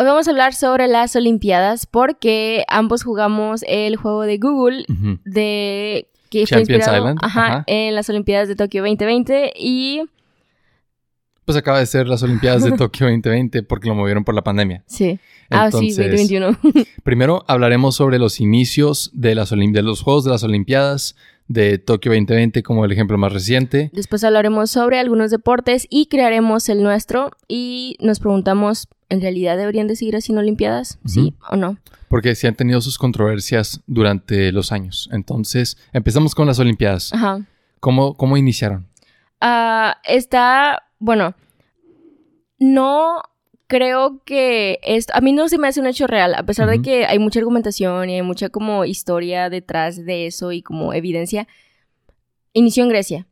Hoy vamos a hablar sobre las Olimpiadas porque ambos jugamos el juego de Google de que fue Champions inspirado Island, ajá, ajá. en las Olimpiadas de Tokio 2020 y Pues acaba de ser las Olimpiadas de Tokio 2020 porque lo movieron por la pandemia. sí. ah, sí, Entonces, 2021. Primero hablaremos sobre los inicios de, las Olim- de los Juegos de las Olimpiadas de Tokio 2020 como el ejemplo más reciente. Después hablaremos sobre algunos deportes y crearemos el nuestro y nos preguntamos, ¿en realidad deberían de seguir haciendo Olimpiadas? ¿Sí o no? Porque sí han tenido sus controversias durante los años. Entonces, empezamos con las Olimpiadas. Ajá. ¿Cómo, cómo iniciaron? Ah, está, bueno, no creo que esto, a mí no se me hace un hecho real, a pesar de que hay mucha argumentación y hay mucha como historia detrás de eso y como evidencia. Inició en Grecia,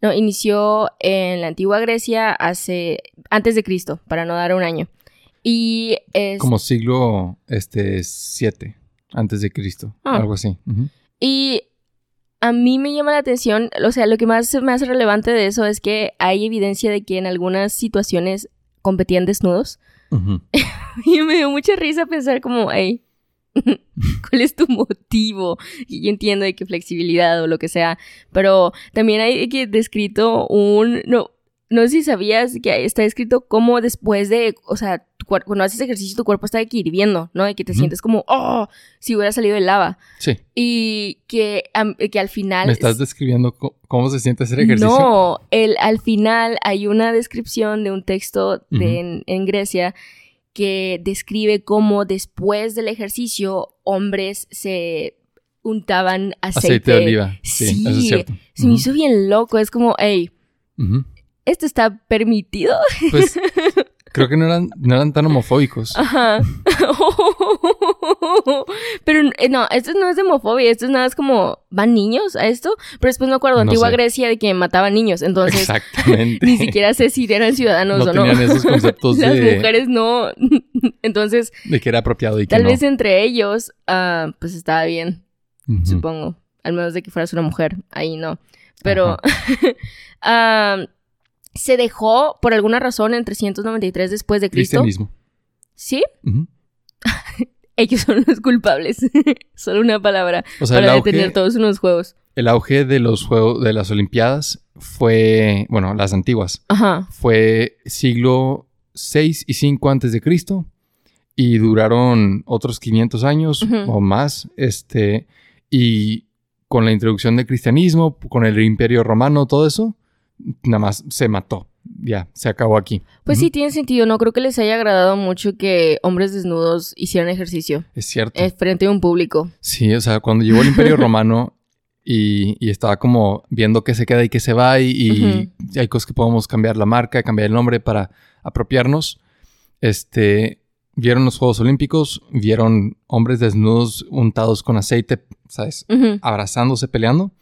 no, inició en la antigua Grecia hace, antes de Cristo, para no dar un año. Y es, Como siglo este 7 antes de Cristo, Ah. algo así. Ujú. Y a mí me llama la atención, o sea, lo que más me hace relevante de eso es que hay evidencia de que en algunas situaciones competían desnudos. Ujú. Y me dio mucha risa pensar como, hey, ¿cuál es tu motivo? Y yo entiendo de que flexibilidad o lo que sea, pero también hay que descrito un, no, no sé si sabías que está escrito como después de, o sea, cuando haces ejercicio tu cuerpo está de que hirviendo, ¿no? De que te sientes como, oh, si hubiera salido de lava. Sí. Y que, que al final... ¿Me estás describiendo cómo se siente hacer ejercicio? No, el, al final hay una descripción de un texto de, en, en Grecia que describe cómo después del ejercicio hombres se untaban aceite, Aceite de oliva. Sí, Sí, eso es cierto. Se me hizo bien loco, es como, hey. ¿esto está permitido? Pues creo que no eran, no eran tan homofóbicos. Ajá. Pero eh, no, esto no es de homofobia, esto es nada, es como, ¿van niños a esto? Pero después me acuerdo, No antigua sé. Grecia, de que mataban niños, entonces Exactamente. ni siquiera sé si eran ciudadanos no o no. tenían esos conceptos Las de, mujeres no. Entonces, de que era apropiado y que tal no. vez entre ellos, ah, pues estaba bien, supongo. Al menos de que fueras una mujer, ahí no. Pero ah, se dejó por alguna razón en 393 después de Cristo. Cristianismo. ¿Sí? Ellos son los culpables. Solo una palabra O sea, para auge, detener todos unos juegos. el auge de los juegos de las Olimpiadas fue, bueno, las antiguas, Ajá. fue siglo 6 y 5 antes de Cristo y duraron otros 500 años o más, este y con la introducción del cristianismo, con el Imperio Romano, todo eso, nada más se mató. Ya, se acabó aquí. Pues sí, tiene sentido. No creo que les haya agradado mucho que hombres desnudos hicieran ejercicio Es cierto. eh, frente a un público. Sí, o sea, cuando llegó el Imperio Romano y, y estaba como viendo qué se queda y qué se va y, y hay cosas que podemos cambiar la marca, cambiar el nombre para apropiarnos, este, vieron los Juegos Olímpicos, vieron hombres desnudos untados con aceite, ¿sabes? Abrazándose, peleando.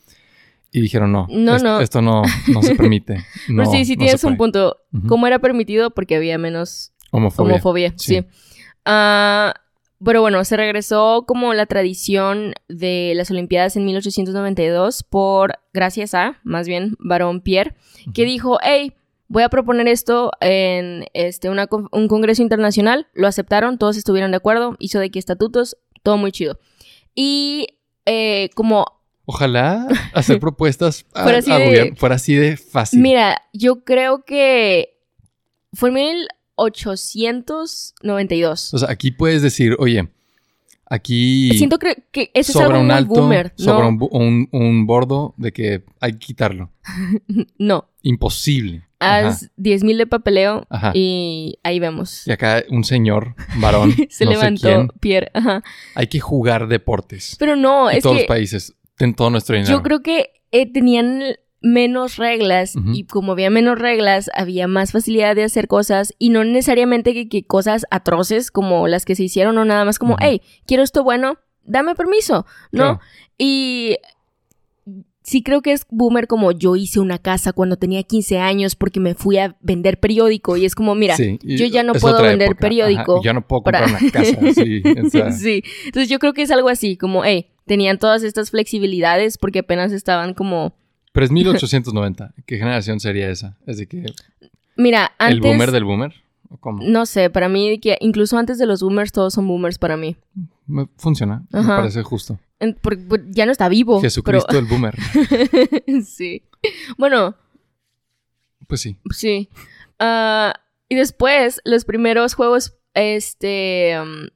Y dijeron, no, No, no. esto no, no se permite. No, Pero sí, sí tienes un punto. Ujú. ¿Cómo era permitido? Porque había menos Homofobia. homofobia. Sí. sí. Ah, pero bueno, se regresó como la tradición de las Olimpiadas en 1892 por, gracias a, más bien, Barón Pierre, que dijo, hey, voy a proponer esto en este, una un congreso internacional. Lo aceptaron, todos estuvieron de acuerdo, hizo de que estatutos, todo muy chido. Y eh, como Ojalá hacer propuestas a- Fuera así a de- gobierno fuera así de fácil. Mira, yo creo que fue en 1892. O sea, aquí puedes decir, oye, aquí Siento que, que eso es sobra algo un muy alto, boomer. sobra un, un- un bordo de que hay que quitarlo. no. Imposible. Haz 10.000 de papeleo Ajá. y ahí vemos. Y acá un señor, varón, Se no sé levantó quién, Pierre. Ajá. hay que jugar deportes. Pero no, en es todos que los países, en todo nuestro dinero. yo creo que eh, tenían menos reglas y como había menos reglas, había más facilidad de hacer cosas y no necesariamente que, que cosas atroces como las que se hicieron o nada más como, hey, quiero esto bueno, dame permiso, ¿no? Claro. Y sí creo que es boomer como yo hice una casa cuando tenía 15 años porque me fui a vender periódico y es como, mira, Sí, yo ya no puedo vender época. periódico Ajá, ya no puedo para- comprar una casa. Sí, o sea, sí, entonces yo creo que es algo así, como, hey, tenían todas estas flexibilidades porque apenas estaban como, Pero es 1890. ¿Qué generación sería esa? Es de que mira, antes... el boomer del boomer. ¿O cómo? No sé, para mí que incluso antes de los boomers todos son boomers para mí. Me- funciona. Me parece justo. En- porque, ya no está vivo. Jesucristo el boomer. Pero... sí. Bueno, Pues sí. sí. Ah, y después, los primeros juegos, este... um,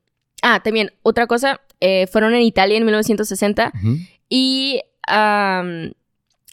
ah, también, otra cosa, eh, fueron en Italia en 1960 Ujú. y am,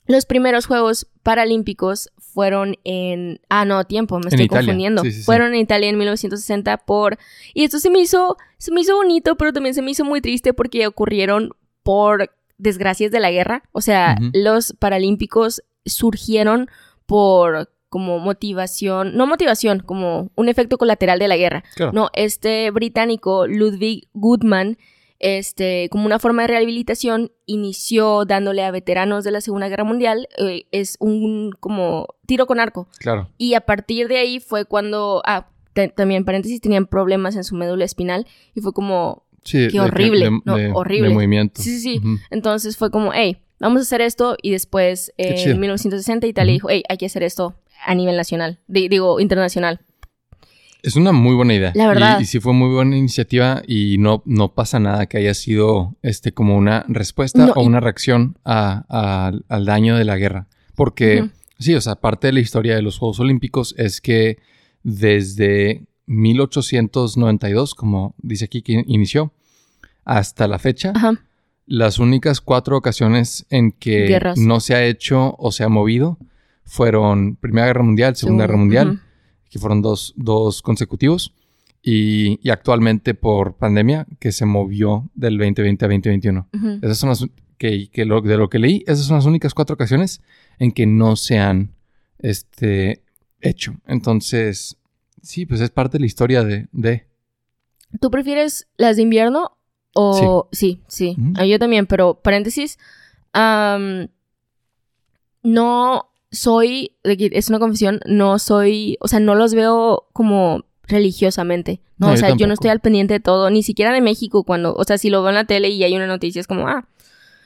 los primeros Juegos Paralímpicos fueron en... Ah, no, tiempo, me En estoy Italia, confundiendo. sí, sí, sí. Fueron en Italia en 1960 por... Y esto se me hizo, se me hizo bonito, pero también se me hizo muy triste porque ocurrieron por desgracias de la guerra. O sea, los Paralímpicos surgieron por como motivación, no motivación, como un efecto colateral de la guerra. Claro. No, este británico Ludwig Goodman, este, como una forma de rehabilitación, inició dándole a veteranos de la Segunda Guerra Mundial, eh, es un como tiro con arco. Claro. Y a partir de ahí fue cuando, ah, también paréntesis, tenían problemas en su médula espinal y fue como, Sí, Qué horrible, de- no, de- horrible. De movimiento. sí, sí, sí. Entonces fue como, hey, vamos a hacer esto y después eh, en 1960 Italia Ujú. dijo, hey, hay que hacer esto a nivel nacional, Di- digo, internacional. Es una muy buena idea. La verdad. Y, y sí fue muy buena iniciativa y no, no pasa nada que haya sido este como una respuesta No, o una reacción a- a- al daño de la guerra. Porque, sí, o sea, parte de la historia de los Juegos Olímpicos es que desde 1892, como dice aquí que inició, hasta la fecha, Ajá. las únicas cuatro ocasiones en que Guerras. no se ha hecho o se ha movido fueron Primera Guerra Mundial, Segunda Guerra. Mundial, que fueron dos, dos consecutivos, y, y actualmente por pandemia, que se movió del 2020 a 2021. Ujú. Esas son las que, que lo- de lo que leí, esas son las únicas cuatro ocasiones en que no se han este, hecho. Entonces, sí, pues es parte de la historia de... de ¿Tú prefieres las de invierno o...? Sí, sí. Ujú. Ah, yo también, pero paréntesis. am, no soy... Es una confesión. No soy... O sea, no los veo como religiosamente. No, No, o yo sea, yo no tampoco. estoy al pendiente de todo. Ni siquiera de México cuando... O sea, si lo veo en la tele y hay una noticia es como... Ah,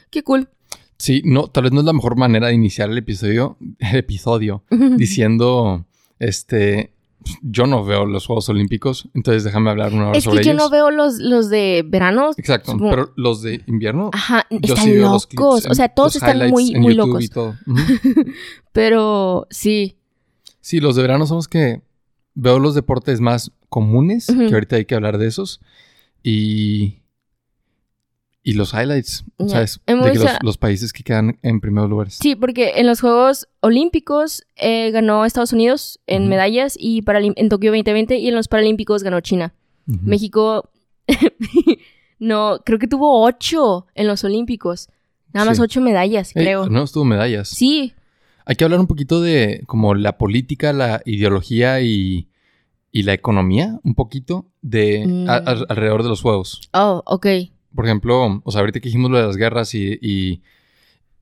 qué cool. Sí, no, tal vez no es la mejor manera de iniciar el episodio, el episodio diciendo, este, yo no veo los Juegos Olímpicos, entonces déjame hablar una hora Es sobre que yo ellos. no veo los, los de verano. Exacto, pero los de invierno, Ajá, yo están sí veo los locos. clips, o sea, todos los están muy, en muy YouTube locos. y todo. Pero sí. Sí, los de verano son los que veo los deportes más comunes, que ahorita hay que hablar de esos, y, y los highlights. ¿sabes? De que los, los países que quedan en primeros lugares. Sí, porque en los Juegos Olímpicos eh, ganó Estados Unidos en medallas y Paralim- en Tokio 2020 y en los Paralímpicos ganó China. México no, creo que tuvo ocho en los Olímpicos. Nada más Sí. ocho medallas, creo. no, estuvo medallas. Sí, Hay que hablar un poquito de como la política, la ideología y, y la economía, un poquito de Mm. a- a- alrededor de los juegos. oh, ok. Por ejemplo, o sea, ahorita que dijimos lo de las guerras y, y,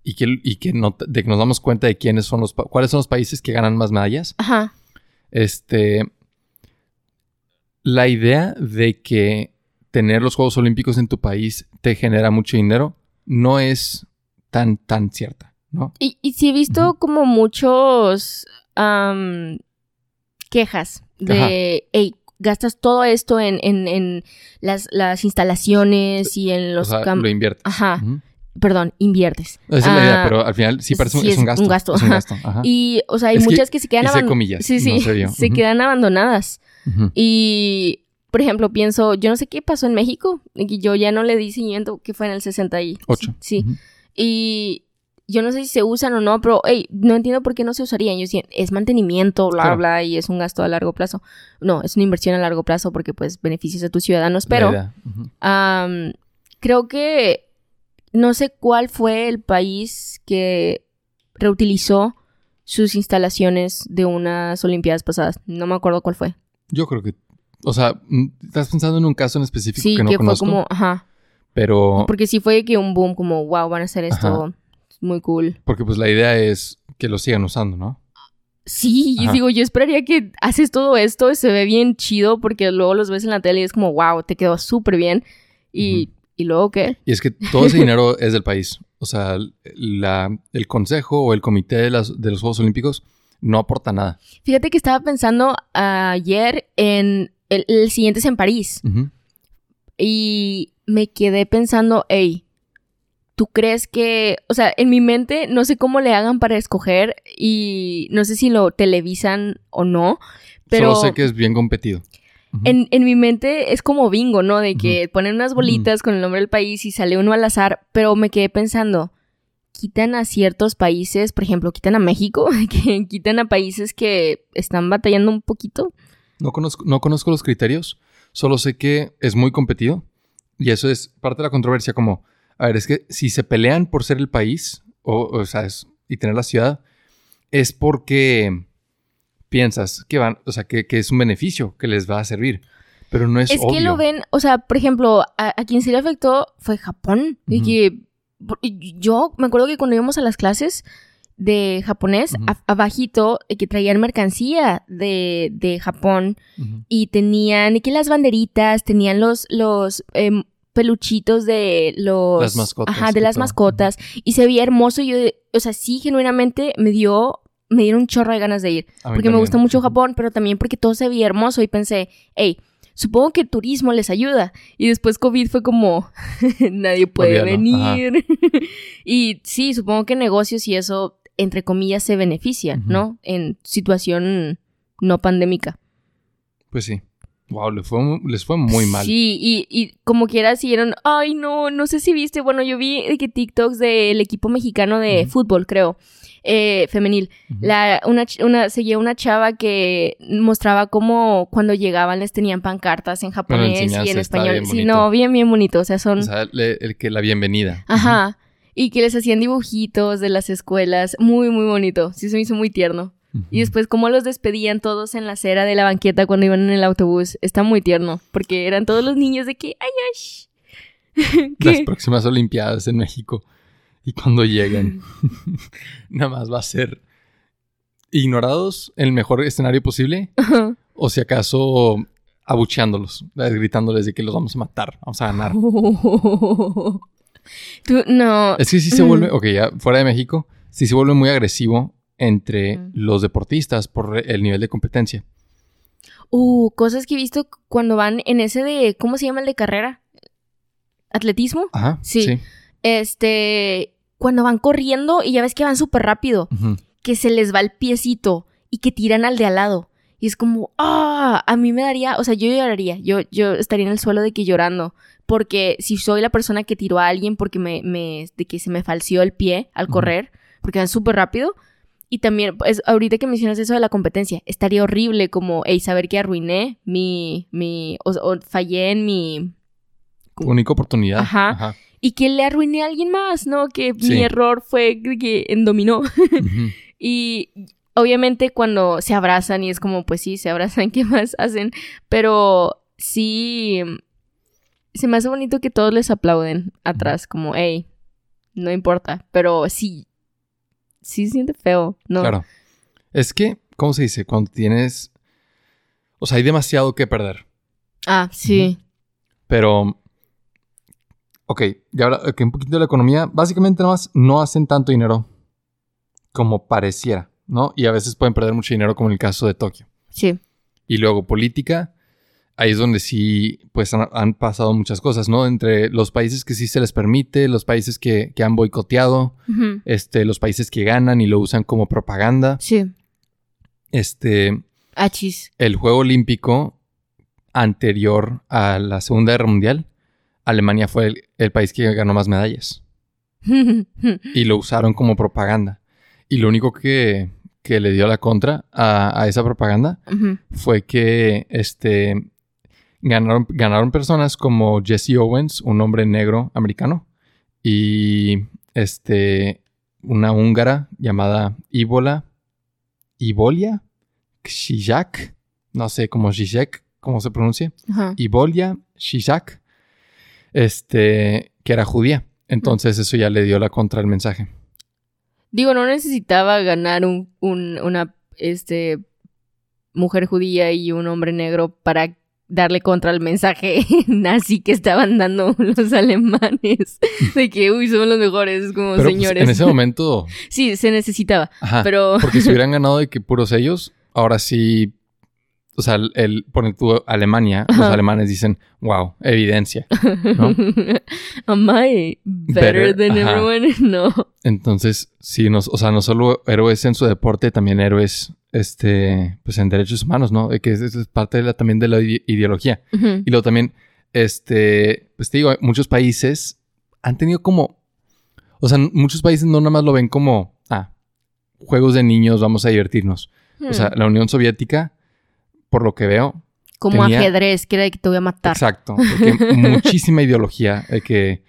y que, y que no- de que nos damos cuenta de quiénes son los cuáles son los países que ganan más medallas. Ajá. Este la idea de que tener los Juegos Olímpicos en tu país te genera mucho dinero no es tan tan cierta, ¿no? Y, y sí he visto como muchos am, quejas de, hey, gastas todo esto en, en, en las, las instalaciones y en los o sea, lo inviertes. Ajá. Perdón, inviertes. Esa es la idea, Ah, pero al final sí parece sí es un gasto. un gasto, Es un ajá. gasto. ajá. Y, o sea, hay Es muchas que se quedan abandonadas. comillas, Sí, sí, no se quedan abandonadas. Y, por ejemplo, pienso, yo no sé qué pasó en México, que yo ya no le di seguimiento, que fue en el 68. Ocho. Sí. Ujú. Y yo no sé si se usan o no, pero, hey, no entiendo por qué no se usarían. Yo decía, es mantenimiento, bla, Claro. bla, y es un gasto a largo plazo. No, es una inversión a largo plazo porque, pues, beneficias a tus ciudadanos, pero... creo que no sé cuál fue el país que reutilizó sus instalaciones de unas Olimpiadas pasadas. No me acuerdo cuál fue. Yo creo que, o sea, mm, estás pensando en un caso en específico Sí, que no que fue conozco, como, ajá. Pero... Porque sí fue que un boom como, wow, van a hacer esto muy cool. Porque pues la idea es que lo sigan usando, ¿no? Sí, y digo, yo esperaría que haces todo esto, se ve bien chido porque luego los ves en la tele y es como, wow, te quedó súper bien. Y, ¿Y luego qué? Y es que todo ese dinero es del país. O sea, la, el consejo o el comité de, las, de los Juegos Olímpicos no aporta nada. Fíjate que estaba pensando ayer en el, siguiente es en París. Y me quedé pensando, hey, ¿tú crees que, o sea, en mi mente no sé cómo le hagan para escoger y no sé si lo televisan o no, pero... Solo sé que es bien competido. En, mi mente es como bingo, ¿no? De que ponen unas bolitas con el nombre del país y sale uno al azar, pero me quedé pensando, quitan a ciertos países, por ejemplo, quitan a México, que quitan a países que están batallando un poquito. No conozco, no conozco los criterios, solo sé que es muy competido y eso es parte de la controversia como, a ver, es que si se pelean por ser el país o, o sea, y tener la ciudad, es porque piensas que van, o sea, que, es un beneficio que les va a servir. Pero no es, es que lo ven, o sea, por ejemplo, a, quien se le afectó fue Japón. Y que yo me acuerdo que cuando íbamos a las clases de japonés, abajito, eh, que traían mercancía de, de Japón y tenían, y que las banderitas, tenían los, los em, peluchitos de los... Las mascotas. Ajá, de las mascotas. Y se veía hermoso y yo, o sea, sí, genuinamente me dio, me dieron un chorro de ganas de ir. Porque me gusta mucho Japón, pero también porque todo se veía hermoso y pensé, hey, supongo que el turismo les ayuda. Y después COVID fue como, nadie puede venir. y sí, supongo que negocios y eso, entre comillas, se benefician, ¿no? En situación no pandémica. Pues sí. Wow, les fue, les fue muy mal. Sí, y, y como quiera siguieron, ay no, no sé si viste, bueno, yo vi que TikToks del equipo mexicano de fútbol, creo, eh, femenil. la, una, una, seguía una chava que mostraba cómo cuando llegaban les tenían pancartas en japonés y en español. Sí, no, bien, bien bonito. O sea, son. O sea, el que la bienvenida. Ajá. Y que les hacían dibujitos de las escuelas. Muy, muy bonito. Sí, se me hizo muy tierno. Y después cómo los despedían todos en la acera de la banqueta cuando iban en el autobús. Está muy tierno. Porque eran todos los niños de que, ay, ay. Las próximas Olimpiadas en México. Y cuando lleguen, nada más va a ser ignorados en el mejor escenario posible. O si acaso abucheándolos, gritándoles de que los vamos a matar, vamos a ganar. no. Es que si se vuelve, ok, ya fuera de México, sí se vuelve muy agresivo entre los deportistas por el nivel de competencia. Uh, cosas que he visto cuando van en ese de, ¿cómo se llama el de carrera? ¿Atletismo? Ajá. sí. Este, cuando van corriendo y ya ves que van súper rápido, que se les va el piecito y que tiran al de al lado. Y es como, ah, a mí me daría, o sea, yo lloraría, yo, yo estaría en el suelo de que llorando, porque si soy la persona que tiró a alguien porque me, me de que se me falció el pie al correr, porque van súper rápido, y también, pues, ahorita que mencionas eso de la competencia, estaría horrible como, hey, saber que arruiné mi, mi, o, fallé en mi... Única oportunidad. Ajá y que le arruiné a alguien más, ¿no? Que mi error fue que en dominó. y obviamente cuando se abrazan y es como, pues sí, se abrazan, ¿qué más hacen? Pero sí, se me hace bonito que todos les aplauden atrás, como, hey, no importa, pero sí, sí se siente feo, ¿no? Claro. Es que, ¿cómo se dice? Cuando tienes, o sea, hay demasiado que perder. Ah, sí. Pero Ok, y ahora que un poquito de la economía, básicamente nada más no hacen tanto dinero como pareciera, ¿no? Y a veces pueden perder mucho dinero como en el caso de Tokio. Sí. Y luego política, ahí es donde sí, pues han, pasado muchas cosas, ¿no? Entre los países que sí se les permite, los países que, han boicoteado, este, los países que ganan y lo usan como propaganda. Sí. Este. Achis. El Juego Olímpico anterior a la Segunda Guerra Mundial Alemania fue el, país que ganó más medallas. y lo usaron como propaganda. Y lo único que, le dio la contra a, esa propaganda fue que este, ganaron, ganaron personas como Jesse Owens, un hombre negro americano, y este, una húngara llamada Ibola, Ibolia, Shijak, no sé cómo Zizek, cómo se pronuncia, Ibolia Shijak, este, que era judía. Entonces eso ya le dio la contra el mensaje. Digo, no necesitaba ganar un, un- una este, mujer judía y un hombre negro para darle contra el mensaje nazi que estaban dando los alemanes. De que, uy, somos los mejores, es como Pero pues, señores. en ese momento, Sí, se necesitaba, ajá, pero... porque si hubieran ganado de que puros ellos, ahora sí, o sea, el, el pone tú Alemania, los alemanes dicen, wow, evidencia, ¿no? Am I better, Better, than ajá. everyone? No. Entonces, sí, nos, o sea, no solo héroes en su deporte, también héroes, este, pues en derechos humanos, ¿no? Que es, es parte de la, también de la ide- ideología. Y luego también, este, pues te digo, muchos países han tenido como, o sea, muchos países no nada más lo ven como, ah, juegos de niños, vamos a divertirnos. O sea, Hmm. la Unión Soviética, por lo que veo, Como tenía- ajedrez, que era de que te voy a matar. exacto, de que muchísima ideología, de que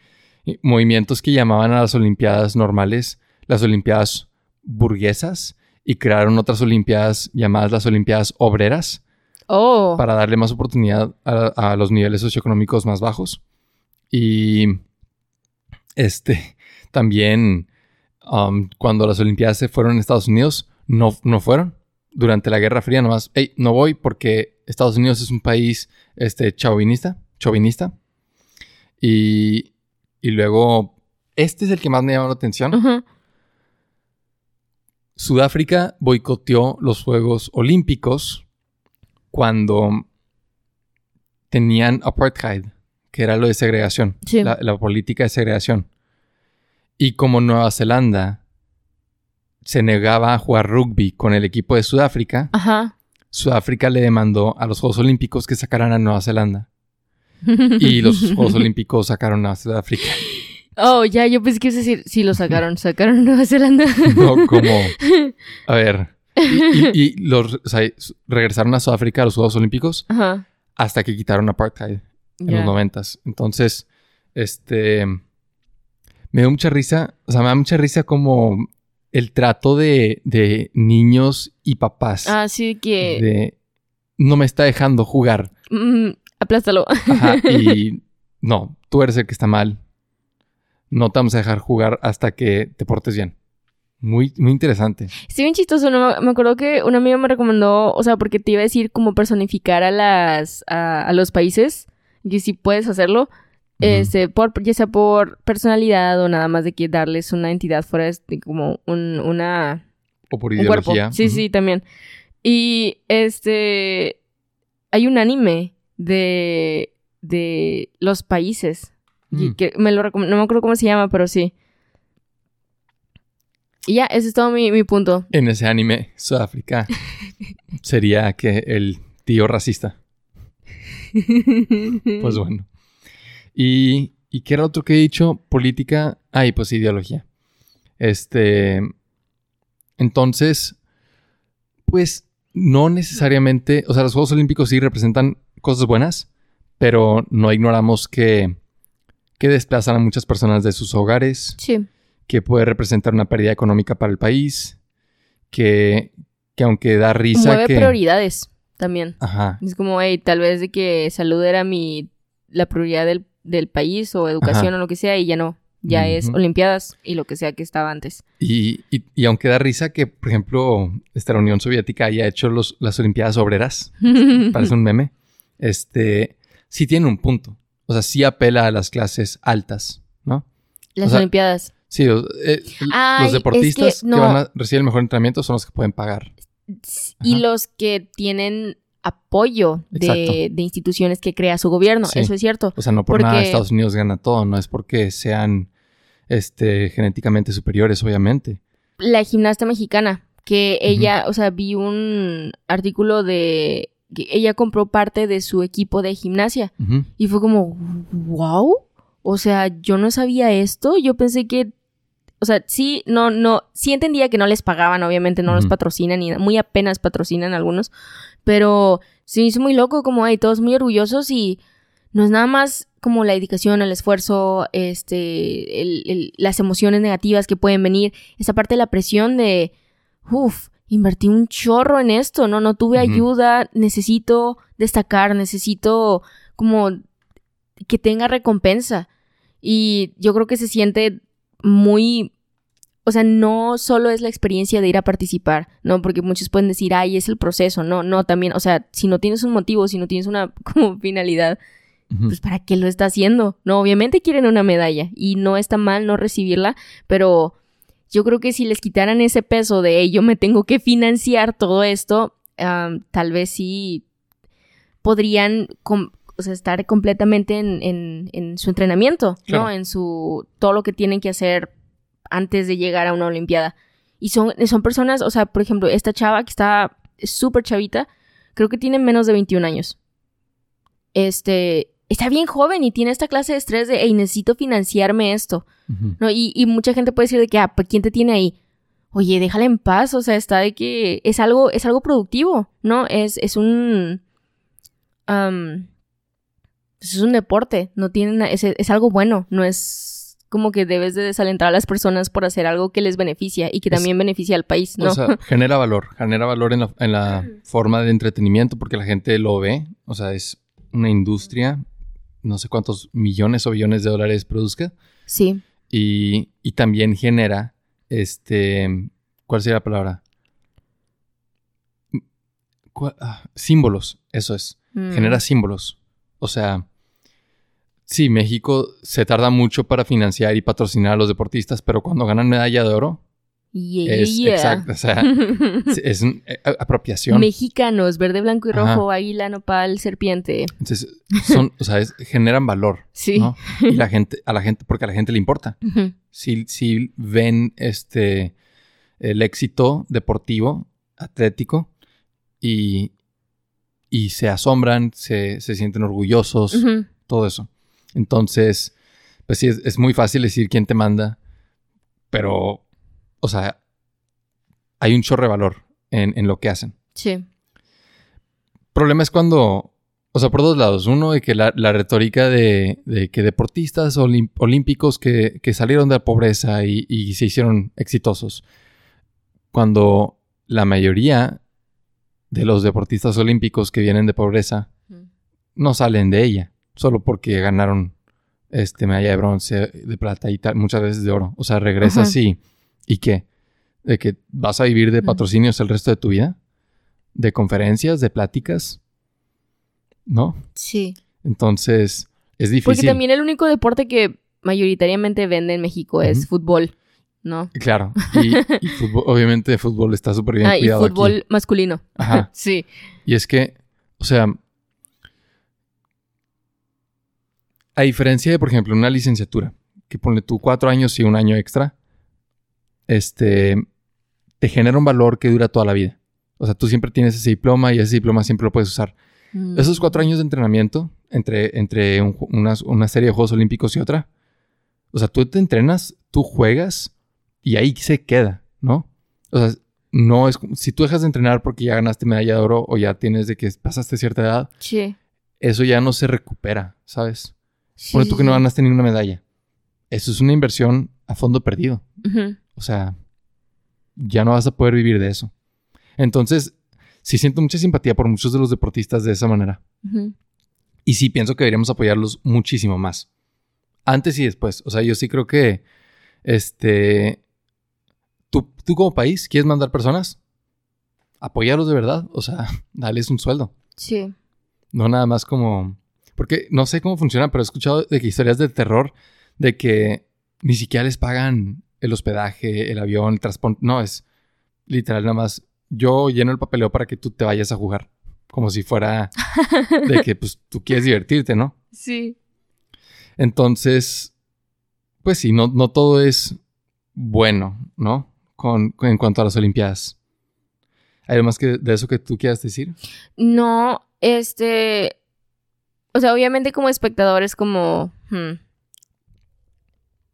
movimientos que llamaban a las Olimpiadas normales las Olimpiadas burguesas y crearon otras Olimpiadas llamadas las Olimpiadas obreras Oh. para darle más oportunidad a, a los niveles socioeconómicos más bajos. Y este también um, cuando las Olimpiadas se fueron en Estados Unidos, no, no fueron. Durante la Guerra Fría nomás, hey, no voy porque Estados Unidos es un país este, chauvinista, chauvinista. Y, y luego, este es el que más me llama la atención. Sudáfrica boicoteó los Juegos Olímpicos cuando tenían apartheid, que era lo de segregación, Sí. la, la política de segregación. Y como Nueva Zelanda se negaba a jugar rugby con el equipo de Sudáfrica, Ajá. Sudáfrica le demandó a los Juegos Olímpicos que sacaran a Nueva Zelanda. Y los Juegos Olímpicos sacaron a Sudáfrica. Oh, ya, yo pensé que ibas a decir, sí, lo sacaron, sacaron a Nueva Zelanda. No, como. A ver. Y, y- y los o sea, regresaron a Sudáfrica a los Juegos Olímpicos Ajá. hasta que quitaron apartheid en los noventas. Entonces, este. Me dio mucha risa. O sea, me da mucha risa como el trato de, de niños y papás. Ah, sí, que... De. No me está dejando jugar. mm, aplástalo. Ajá. Y. No, tú eres el que está mal. No te vamos a dejar jugar hasta que te portes bien. Muy, muy interesante. Estoy bien chistoso, ¿no? Me acuerdo que un amigo me recomendó, o sea, porque te iba a decir como personificar a las, a, a los países, y si puedes hacerlo, este, por, ya sea por personalidad o nada más de que darles una entidad fuera de como un, una, O por un ideología. Sí, sí, también. Y este, hay un anime de, de los países, Mm. que me lo no me acuerdo cómo se llama, pero sí. Y ya, ese es todo mi, mi punto. En ese anime, Sudáfrica sería que el tío racista. Pues bueno. Y, ¿y qué era otro que he dicho? Política. Ah, y pues ideología. Este. Entonces, pues no necesariamente. O sea, los Juegos Olímpicos sí representan cosas buenas, pero no ignoramos que, que desplazan a muchas personas de sus hogares, Sí. que puede representar una pérdida económica para el país, que, que aunque da risa Mueve que... prioridades también. Ajá, Es como, hey, tal vez de que salud era mi la prioridad del, del país o educación Ajá. o lo que sea y ya no. Ya es. Olimpiadas y lo que sea que estaba antes. Y, y- y aunque da risa que, por ejemplo, esta, la Unión Soviética haya hecho los, las Olimpiadas Obreras, parece un meme, este, sí tiene un punto. O sea, sí apela a las clases altas, ¿no? Las o sea, Olimpiadas. Sí, eh, Ay, los deportistas que que, no. van a recibir el mejor entrenamiento son los que pueden pagar. Y Ajá. los que tienen apoyo de, de instituciones que crea su gobierno. Sí. Eso es cierto. O sea, no por nada Porque- Estados Unidos gana todo, no es porque sean este, genéticamente superiores, obviamente. La gimnasta mexicana, que ella, o sea, vi un artículo de ella compró parte de su equipo de gimnasia. Y fue como, wow. O sea, yo no sabía esto. Yo pensé que. O sea, sí, no, no. Sí entendía que no les pagaban, obviamente, no los patrocinan y muy apenas patrocinan algunos. Pero se me hizo muy loco, como hay todos muy orgullosos y no es nada más como la dedicación, el esfuerzo, este, el- el- las emociones negativas que pueden venir. Esa parte de la presión de, uff, invertí un chorro en esto, no, no tuve ayuda, necesito destacar, necesito como que tenga recompensa. Y yo creo que se siente muy o sea, no solo es la experiencia de ir a participar, ¿no? Porque muchos pueden decir, ay, es el proceso, no, no, también, o sea, si no tienes un motivo, si no tienes una como finalidad, pues ¿para qué lo está haciendo? No, obviamente quieren una medalla y no está mal no recibirla, pero yo creo que si les quitaran ese peso de yo me tengo que financiar todo esto, tal vez sí podrían o sea, estar completamente en, en, su entrenamiento, ¿no? En su todo lo que tienen que hacer antes de llegar a una Olimpiada. Y son, son personas, o sea, por ejemplo, esta chava que está súper chavita, creo que tiene menos de 21 años. Este, está bien joven y tiene esta clase de estrés de, hey, necesito financiarme esto. ¿No? Y, mucha gente puede decir de que, ah, pues, ¿quién te tiene ahí? Oye, déjala en paz, o sea, está de que es algo, es algo productivo, ¿no? Es, es un... Pues, es un deporte, no tiene, es, es algo bueno, no es como que debes de desalentar a las personas por hacer algo que les beneficia y que también beneficia al país, ¿no? O sea, genera valor, genera valor en la, en la forma de entretenimiento porque la gente lo ve, o sea, es una industria, no sé cuántos millones o billones de dólares produzca. Sí. Y, y también genera, este, ¿cuál sería la palabra? Ah, símbolos, eso es. Mm. Genera símbolos. O sea, Sí, México se tarda mucho para financiar y patrocinar a los deportistas, pero cuando ganan medalla de oro, es exacto, o sea, es, una eh, apropiación. Mexicanos, verde, blanco y rojo, águila, nopal, serpiente. Entonces, son, o sea, generan valor. Sí. ¿no? Y la gente, a la gente, porque a la gente le importa. si, si ven este el éxito deportivo, atlético, y, y se asombran, se, se sienten orgullosos, todo eso. Entonces, pues sí, es, muy fácil decir quién te manda, pero, o sea, hay un chorre de valor en, lo que hacen. Sí. Problema es cuando, o sea, por dos lados. Uno, de que la, retórica de, que deportistas olímpicos que, salieron de la pobreza y, y, se hicieron exitosos. Cuando la mayoría de los deportistas olímpicos que vienen de pobreza no salen de ella solo porque ganaron este medalla de bronce, de plata y tal, muchas veces de oro. O sea, regresas así. ¿Y qué? ¿De que vas a vivir de patrocinios el resto de tu vida? ¿De conferencias, de pláticas? ¿No? Sí. Entonces, es difícil. Porque también el único deporte que mayoritariamente vende en México es fútbol, ¿no? Claro. Y, fútbol, obviamente fútbol está súper bien ah, y fútbol masculino. Ajá. sí. Y es que, o sea, A diferencia de, por ejemplo, una licenciatura, que pone tú cuatro años y un año extra, este, te genera un valor que dura toda la vida. O sea, tú siempre tienes ese diploma y ese diploma siempre lo puedes usar. Mm. Esos cuatro años de entrenamiento entre, entre una, serie de Juegos Olímpicos y otra, o sea, tú te entrenas, tú juegas y ahí se queda, ¿no? O sea, no es si tú dejas de entrenar porque ya ganaste medalla de oro o ya tienes de que pasaste cierta edad, sí. eso ya no se recupera, ¿sabes? Por tú que no ganaste una medalla. Eso es una inversión a fondo perdido. O sea, ya no vas a poder vivir de eso. Entonces, sí siento mucha simpatía por muchos de los deportistas de esa manera. Y sí pienso que deberíamos apoyarlos muchísimo más. Antes y después. O sea, yo sí creo que, este, tú, tú como país quieres mandar personas, apoyarlos de verdad. O sea, dales un sueldo. Sí. No nada más como porque no sé cómo funciona, pero he escuchado de que historias de terror de que ni siquiera les pagan el hospedaje, el avión, el transporte. No, es literal nada más. Yo lleno el papeleo para que tú te vayas a jugar. Como si fuera de que pues tú quieres divertirte, ¿no? Sí. Entonces, pues sí, no, no todo es bueno, ¿no? Con, en cuanto a las Olimpiadas. ¿Hay algo más que de eso que tú quieras decir? No, este, o sea, obviamente como espectador es como... Hmm,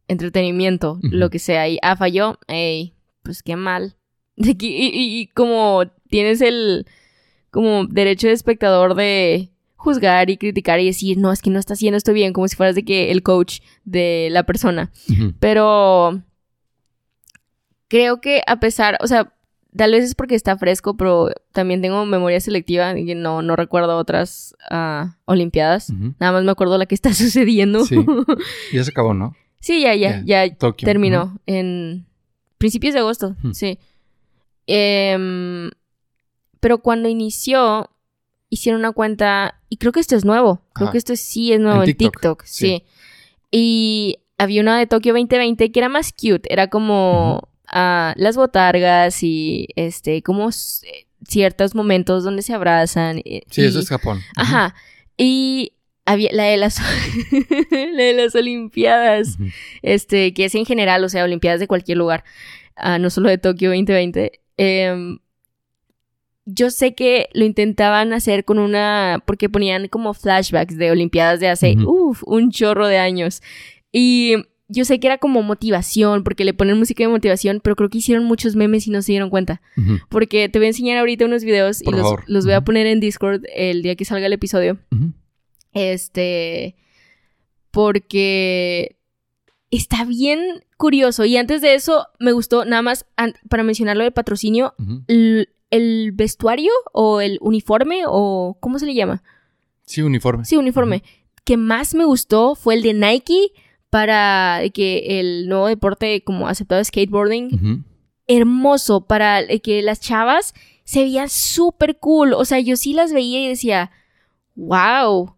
entretenimiento, lo que sea. Y, ah, falló, ey, pues qué mal. Y, y, como tienes el como derecho de espectador de juzgar y criticar y decir, no, es que no está haciendo esto bien, como si fueras de que el coach de la persona. Pero creo que a pesar, o sea, tal vez es porque está fresco, pero también tengo memoria selectiva y no, no recuerdo otras ah, Olimpiadas. Nada más me acuerdo la que está sucediendo. Sí. Ya se acabó, ¿no? Sí, ya, ya, ya Tokio. terminó en principios de agosto, Ujú. sí. Em, pero cuando inició, hicieron una cuenta, y creo que esto es nuevo, creo Ajá. que esto sí es nuevo En en TikTok, TikTok, sí. sí. Y había una de Tokio 2020 que era más cute, era como ah, las botargas y este, como s- ciertos momentos donde se abrazan. eh, Sí, y- eso es Japón. Ajá. Y había la de las, la de las Olimpiadas este, que es en general, o sea, Olimpiadas de cualquier lugar, ah, no solo de Tokio 2020. Em, yo sé que lo intentaban hacer con una, porque ponían como flashbacks de Olimpiadas de hace, uff, un chorro de años. Y yo sé que era como motivación, porque le ponen música de motivación, pero creo que hicieron muchos memes y no se dieron cuenta. Porque te voy a enseñar ahorita unos videos Por y los, los voy a poner en Discord el día que salga el episodio. Ujú. Este. Porque está bien curioso. Y antes de eso, me gustó, nada más para mencionarlo del patrocinio, el, el vestuario o el uniforme o. ¿Cómo se le llama? Sí, uniforme. Sí, uniforme. Que más me gustó fue el de Nike para que el nuevo deporte como aceptado skateboarding hermoso para que las chavas se veían súper cool. O sea, yo sí las veía y decía, wow,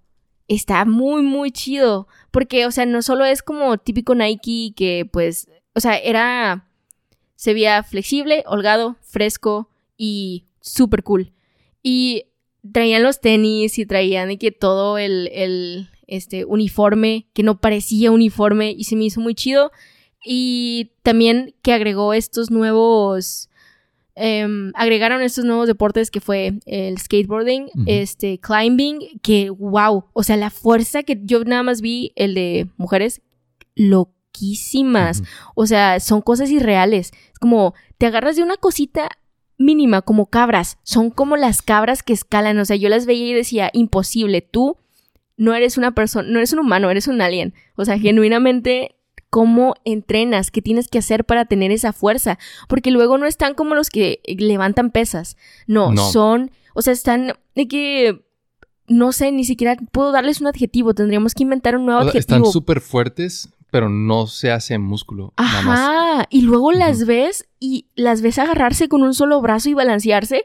está muy, muy chido. Porque, o sea, no solo es como típico Nike que pues, o sea, era, se veía flexible, holgado, fresco y súper cool. Y traían los tenis y traían de que todo el, el este, uniforme que no parecía uniforme y se me hizo muy chido. Y también que agregó estos nuevos. Em, agregaron estos nuevos deportes que fue el skateboarding, este, climbing, que wow. O sea, la fuerza que yo nada más vi, el de mujeres, loquísimas. O sea, son cosas irreales. Es como, te agarras de una cosita mínima, como cabras. Son como las cabras que escalan. O sea, yo las veía y decía, imposible. Tú no eres una persona, no eres un humano, eres un alien. O sea, genuinamente, ¿cómo entrenas? ¿Qué tienes que hacer para tener esa fuerza? Porque luego no están como los que levantan pesas. No, No. son, o sea, están de que... No sé, ni siquiera puedo darles un adjetivo. Tendríamos que inventar un nuevo O sea, adjetivo. están súper fuertes, pero no se hace músculo. Nada más. Ajá, y luego las ves y las ves agarrarse con un solo brazo y balancearse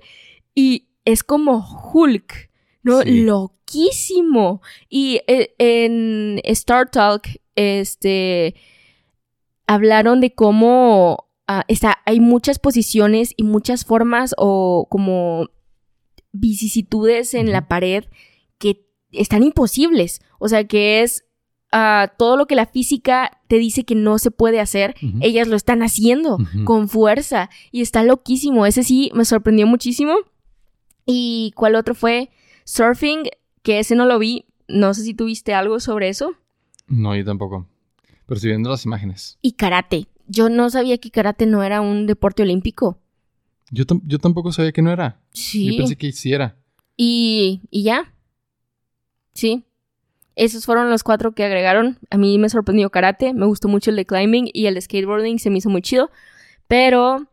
y es como Hulk, ¿no? Sí. Loquísimo. Y eh, en Star Talk, este, hablaron de cómo ah, está, hay muchas posiciones y muchas formas o como vicisitudes en la pared que están imposibles. O sea, que es ah, todo lo que la física te dice que no se puede hacer, ellas lo están haciendo con fuerza y está loquísimo. Ese sí me sorprendió muchísimo. ¿Y cuál otro fue? Surfing, que ese no lo vi. No sé si tuviste algo sobre eso. No, yo tampoco. Viendo las imágenes. Y karate. Yo no sabía que karate no era un deporte olímpico. Yo, yo tampoco sabía que no era. Sí. Yo pensé que sí era. Y, y ya. Sí. Esos fueron los cuatro que agregaron. A mí me sorprendió karate, me gustó mucho el de climbing y el de skateboarding se me hizo muy chido. Pero,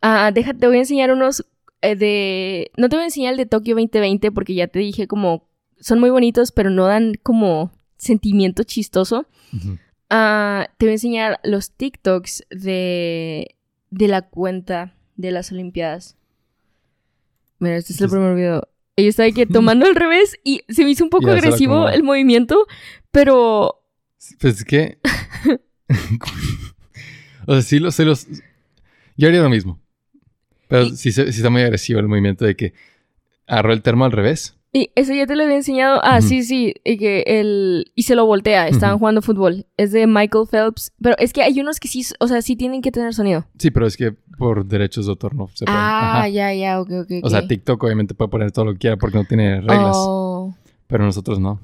ah, déjate, te voy a enseñar unos eh, de... No te voy a enseñar el de Tokio 2020 porque ya te dije como... Son muy bonitos, pero no dan como sentimiento chistoso. Ah, te voy a enseñar los TikToks de, de la cuenta de las Olimpiadas. Mira, este es el primer video. Ella está aquí tomando al revés y se me hizo un poco Ya se agresivo el movimiento, pero Pues es que. o sea, sí los, sí los. Yo haría lo mismo. Pero sí, se- sí está muy agresivo el movimiento de que agarró el termo al revés. Y eso ya te lo había enseñado. Ah, sí, sí, y que el y se lo voltea, estaban jugando fútbol. Es de Michael Phelps, pero es que hay unos que sí, o sea, sí tienen que tener sonido. Sí, pero es que por derechos de autor no se puede. Ah, Ajá. ya, ya, ok, ok. O sea, ok. TikTok obviamente puede poner todo lo que quiera porque no tiene reglas. Oh, Pero nosotros no.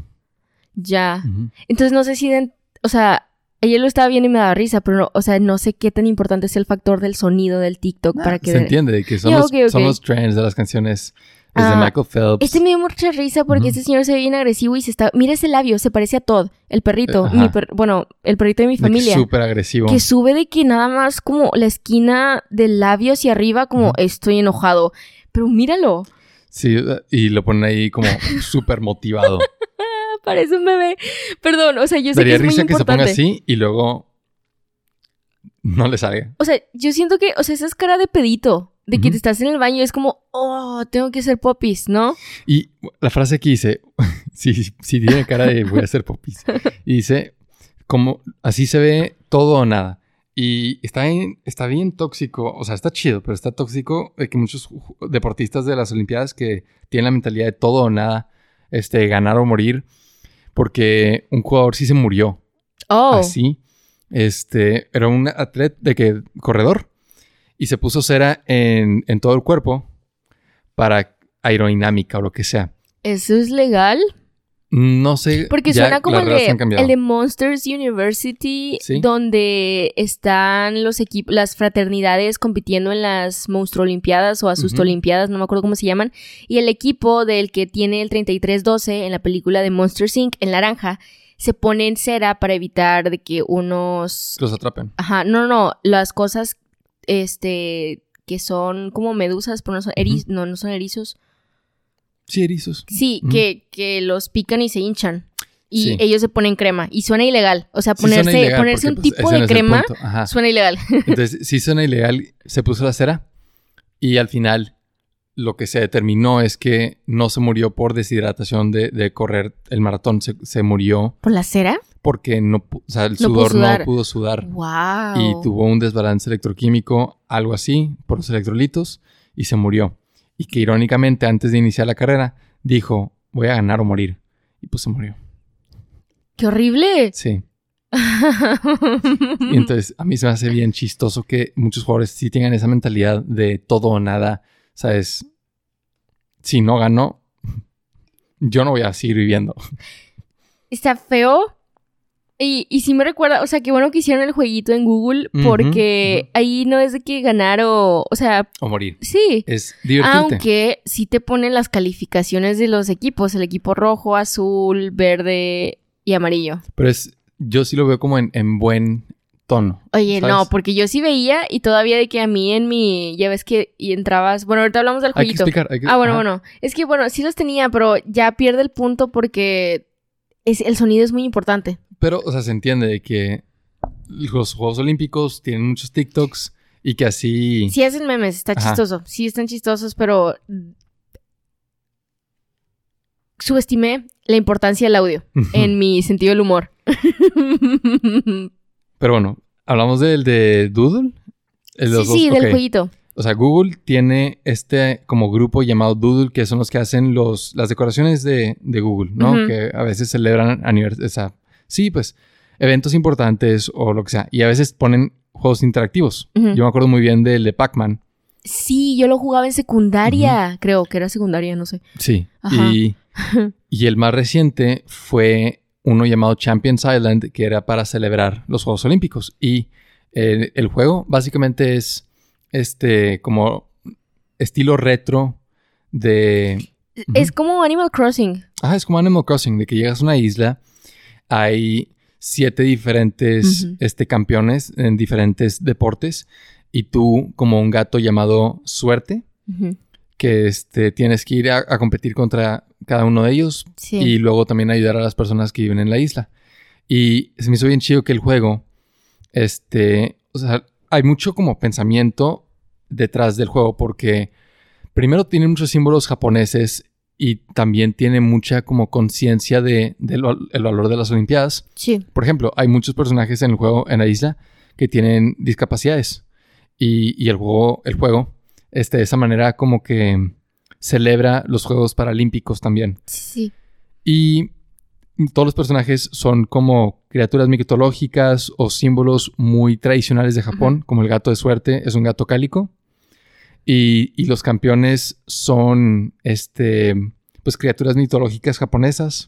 ya. Entonces no sé si, den- o sea, ayer lo estaba viendo y me daba risa, pero, no- o sea, no sé qué tan importante es el factor del sonido del TikTok para que... Se entiende de que son, los, son los trends de las canciones Es de Ah, Michael Phelps. Este me dio mucha risa porque Ujú. este señor se ve bien agresivo y se está... Mira ese labio, se parece a Todd, el perrito. Eh, mi per- Bueno, el perrito de mi familia. súper agresivo. Que sube de que nada más como la esquina del labio hacia arriba como Ujú. estoy enojado. Pero míralo, Sí, y lo ponen ahí como súper motivado. parece un bebé. Perdón, o sea, yo sé Daría que es muy risa que se importante. ponga así y luego no le salga. O sea, yo siento que, o sea, esa es cara de pedito. De que te estás en el baño, es como, oh, tengo que hacer popis, ¿no? Y la frase que dice, sí, sí tiene cara de voy a hacer popis. Y dice, como así se ve todo o nada. Y está bien, está bien tóxico, o sea, está chido, pero está tóxico de que muchos deportistas de las Olimpiadas que tienen la mentalidad de todo o nada, este, ganar o morir, porque un jugador sí se murió Oh, así. Este, era un atleta de que, corredor, y se puso cera en, en todo el cuerpo para aerodinámica o lo que sea. ¿eso es legal? No sé. Porque ya suena como el de, el de Monsters University, Sí. donde están los equipos, las fraternidades compitiendo en las Monstruo Olimpiadas o Asusto. Olimpiadas, no me acuerdo cómo se llaman. Y el equipo del que tiene el 3312 en la película de Monsters Inc. en naranja, se pone en cera para evitar de que unos Los atrapen. Ajá, no, no, las cosas, este, que son como medusas, pero no son, eri- no, no son erizos. Sí, erizos. Sí, que, que los pican y se hinchan. Y Sí. ellos se ponen crema. Y suena ilegal. O sea, Sí ponerse, ponerse un pues, tipo de no crema suena ilegal. Entonces, sí suena ilegal. Se puso la cera. Y al final, lo que se determinó es que no se murió por deshidratación de, de correr el maratón. Se, se murió ¿Por la cera? Porque no, pu- o sea, el pudo sudor no pudo sudar. Wow. y tuvo un desbalance electroquímico, algo así, por los electrolitos, y se murió. Y que irónicamente, antes de iniciar la carrera, dijo, voy a ganar o morir. Y pues se murió. ¡Qué horrible! Sí. Y entonces a mí se me hace bien chistoso que muchos jugadores sí tengan esa mentalidad de todo o nada. ¿Sabes? Si no ganó, yo no voy a seguir viviendo. Está feo. Y, y sí me recuerda, o sea, qué bueno que hicieron el jueguito en Google, porque ahí no es de que ganar o, o sea, O morir. sí. Es divertirte. Aunque sí te ponen las calificaciones de los equipos, el equipo rojo, azul, verde y amarillo. Pero es, yo sí lo veo como en, en buen tono. Oye, ¿sabes? no, porque yo sí veía y todavía de que a mí en mi, ya ves que y entrabas, bueno, ahorita hablamos del Hay que jueguito. explicar. hay que- Ah, bueno, ajá. bueno, es que bueno, sí los tenía, pero ya pierde el punto porque es, el sonido es muy importante. Pero, o sea, se entiende de que los Juegos Olímpicos tienen muchos TikToks y que así... Sí hacen memes, está Ajá. chistoso, sí están chistosos, pero subestimé la importancia del audio en mi sentido del humor. Pero bueno, hablamos del de Doodle. El de sí, los sí, dos, del jueguito. O sea, Google tiene este como grupo llamado Doodle, que son los que hacen los, las decoraciones de, de Google, ¿no? Que a veces celebran aniversarios, sí, pues, eventos importantes o lo que sea. Y a veces ponen juegos interactivos. Yo me acuerdo muy bien del de Pac-Man. Sí, yo lo jugaba en secundaria. Creo que era secundaria, no sé. Sí. Ajá. Y, y el más reciente fue uno llamado Champions Island, que era para celebrar los Juegos Olímpicos. Y el juego básicamente es este como estilo retro de... Es como Animal Crossing. Ah, es como Animal Crossing, de que llegas a una isla, hay siete diferentes este, campeones en diferentes deportes y tú como un gato llamado Suerte, que este, tienes que ir a, a competir contra cada uno de ellos Sí. y luego también ayudar a las personas que viven en la isla. Y se me hizo bien chido que el juego, este, o sea, hay mucho como pensamiento detrás del juego porque primero tiene muchos símbolos japoneses y también tiene mucha como conciencia de, del val- el valor de las Olimpiadas. Sí. Por ejemplo, hay muchos personajes en el juego, en la isla, que tienen discapacidades. Y, y el juego, el juego, este, de esa manera como que celebra los Juegos Paralímpicos también. Sí. Y todos los personajes son como criaturas mitológicas o símbolos muy tradicionales de Japón, como el gato de suerte, es un gato cálico. Y, y los campeones son, este, pues criaturas mitológicas japonesas.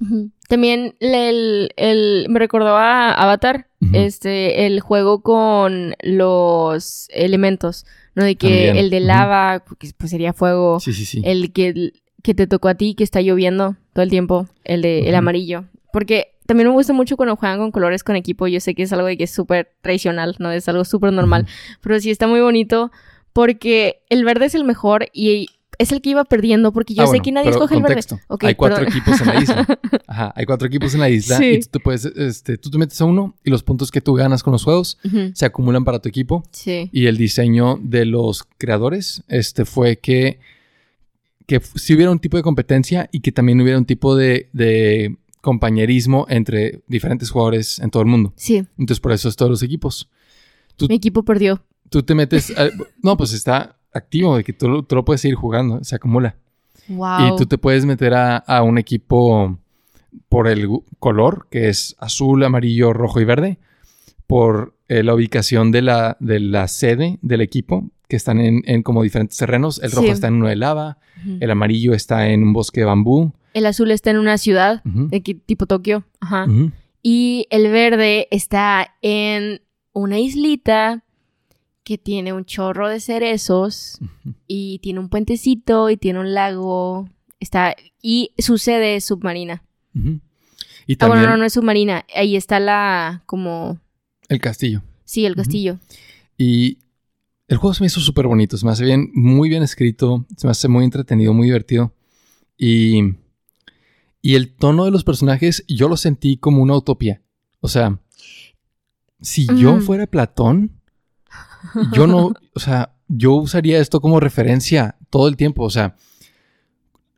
También el, el- me recordó a Avatar, este, el juego con los elementos, ¿no? De que También, el de lava, que pues sería fuego, Sí, sí, sí. el que, que te tocó a ti, que está lloviendo todo el tiempo, el de el amarillo. Porque también me gusta mucho cuando juegan con colores con equipo. Yo sé que es algo de que es súper tradicional, ¿no? Es algo súper normal. Pero sí está muy bonito porque el verde es el mejor y es el que iba perdiendo porque yo Ah, sé bueno, que nadie escoge el verde. Hay cuatro perdón. equipos en la isla. Ajá, hay cuatro equipos en la isla Sí. y tú te puedes, este, tú te metes a uno y los puntos que tú ganas con los juegos se acumulan para tu equipo. Sí. Y el diseño de los creadores este, fue que, que si hubiera un tipo de competencia y que también hubiera un tipo de, de compañerismo entre diferentes jugadores en todo el mundo. Sí, Entonces, por eso es todos los equipos. Tú, mi equipo perdió. Tú te metes. a- no, pues está activo, de que tú, lo- tú lo puedes seguir jugando, se acumula. Wow. Y tú te puedes meter a, a un equipo por el color, que es azul, amarillo, rojo y verde, por eh, la ubicación de la, de la sede del equipo, que están en, en como diferentes terrenos. El rojo Sí. está en uno de lava, el amarillo está en un bosque de bambú. El azul está en una ciudad, de tipo Tokio. Ajá. Y el verde está en una islita que tiene un chorro de cerezos y tiene un puentecito y tiene un lago. Está y su sede es submarina. Y Ah, también bueno, no, no es submarina. Ahí está la como el castillo. sí, el castillo. Y el juego se me hizo súper bonito, se me hace bien, muy bien escrito, se me hace muy entretenido, muy divertido. Y, y el tono de los personajes yo lo sentí como una utopía. O sea, si yo fuera Platón, yo no, o sea, yo usaría esto como referencia todo el tiempo. O sea,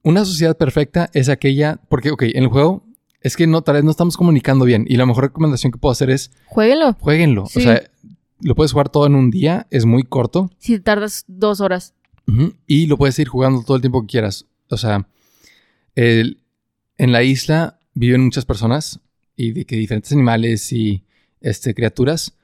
una sociedad perfecta es aquella, porque, ok, en el juego es que no, tal vez no estamos comunicando bien. Y la mejor recomendación que puedo hacer es Jueguenlo. Jueguenlo. Sí. O sea, lo puedes jugar todo en un día, es muy corto. Si tardas dos horas. Y lo puedes ir jugando todo el tiempo que quieras. O sea, el- en la isla viven muchas personas y de que diferentes animales y este, criaturas.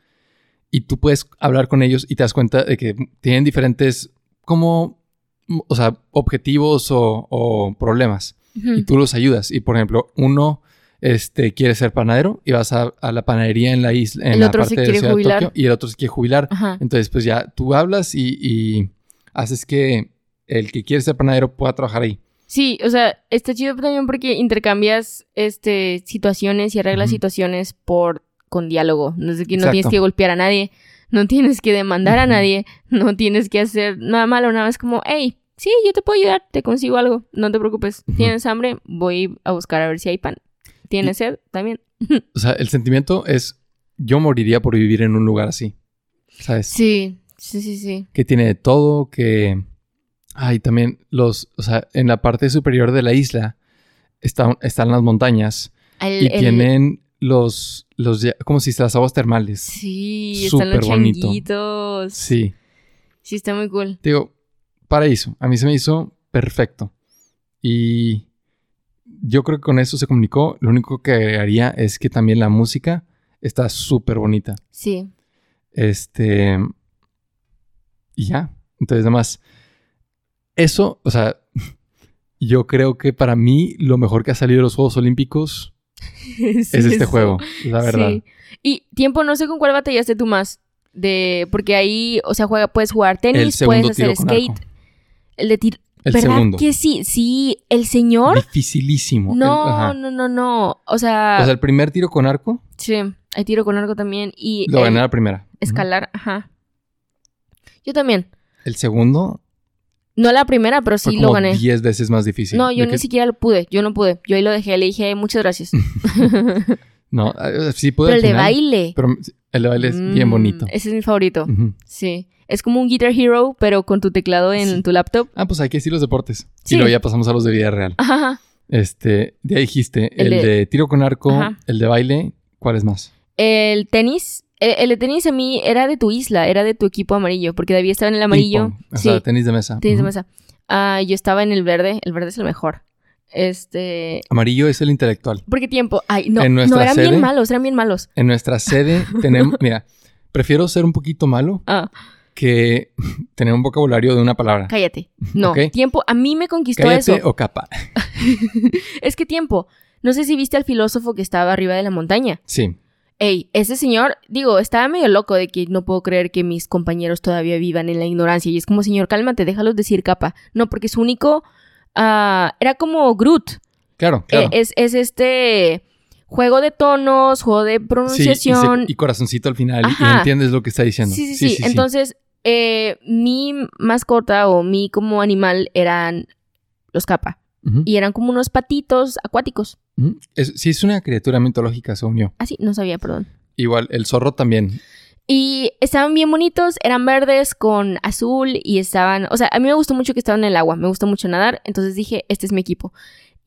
Y tú puedes hablar con ellos y te das cuenta de que tienen diferentes, como, mm, o sea, objetivos o, o problemas. Y tú los ayudas. Y por ejemplo, uno este, quiere ser panadero y vas a, a la panadería en la isla, en El la otro se parte quiere Ciudad de jubilar. Tokio, y el otro se quiere jubilar. Ajá. Entonces, pues ya tú hablas y, y haces que el que quiere ser panadero pueda trabajar ahí. Sí, o sea, está chido también porque intercambias este situaciones y arreglas situaciones por con diálogo. No, es de que no tienes que golpear a nadie, no tienes que demandar a nadie, no tienes que hacer nada malo, nada más como, hey, sí, yo te puedo ayudar, te consigo algo, no te preocupes. ¿Tienes hambre? Voy a buscar a ver si hay pan. ¿Tienes sed? También. O sea, el sentimiento es, yo moriría por vivir en un lugar así. ¿Sabes? Sí, sí, sí, sí. Que tiene de todo, que... Ay, también los... O sea, en la parte superior de la isla están, están las montañas El- y el- tienen los... los como si las aguas termales. Sí, están los súper bonito. changuitos. Sí. Sí, está muy cool. Digo, paraíso. A mí se me hizo perfecto. Y yo creo que con eso se comunicó. Lo único que agregaría es que también la música está súper bonita. Sí. Este. Y ya. Entonces, además, eso, o sea, yo creo que para mí lo mejor que ha salido de los Juegos Olímpicos es este juego, la verdad. Sí. Y tiempo, no sé con cuál batallaste tú más. De, porque ahí, o sea, juega, puedes jugar tenis, puedes hacer skate. El de tiro. El ¿Verdad segundo. que sí? Sí, el señor. Dificilísimo. No, no, no, no. O sea, O sea, el primer tiro con arco sí, hay tiro con arco también. Y lo gané la primera. Escalar, ajá. Yo también. El segundo No la primera, pero sí fue lo gané. 10 veces más difícil. no, yo ni que- siquiera lo pude. Yo no pude. Yo ahí lo dejé. Le dije, muchas gracias. No, eh, sí pude pero al el de baile. Pero el de baile es bien Mm, bonito. Ese es mi favorito. Sí. Es como un Guitar Hero, pero con tu teclado en Sí. tu laptop. Ah, pues hay que decir los deportes. Sí. Y luego ya pasamos a los de vida real. Ajá. Este, ya dijiste, El el, de- de... tiro con arco, Ajá. el de baile, ¿cuál es más? El tenis. El, el de tenis a mí era de tu isla, era de tu equipo amarillo, porque David estaba en el amarillo. O sí, sea, tenis de mesa. tenis de mesa. Ah, yo estaba en el verde. El verde es el mejor. Este. Amarillo es el intelectual. Porque tiempo. Ay, no, En no eran bien malos, eran bien malos. En nuestra sede tenemos, mira, prefiero ser un poquito malo Ah, que tener un vocabulario de una palabra. cállate. No, tiempo. A mí me conquistó Cállate eso. o capa. Es que tiempo. No sé si viste al filósofo que estaba arriba de la montaña. Sí. Ey, ese señor, digo, estaba medio loco de que no puedo creer que mis compañeros todavía vivan en la ignorancia. Y es como, señor, cálmate, déjalos decir capa. No, porque su único ah, era como Groot. Claro, claro. Eh, es, es este juego de tonos, juego de Sí, y, se- pronunciación. y corazoncito al final y Ajá. entiendes lo que está diciendo. Sí, sí, sí. Entonces, eh, mi mascota o mi como animal eran los capa. Y eran como unos patitos acuáticos. Es- sí, es una criatura mitológica, según yo. Ah, sí, no sabía, perdón. Igual, el zorro también. Y estaban bien bonitos, eran verdes con azul y estaban, o sea, a mí me gustó mucho que estaban en el agua, me gustó mucho nadar, entonces dije, este es mi equipo.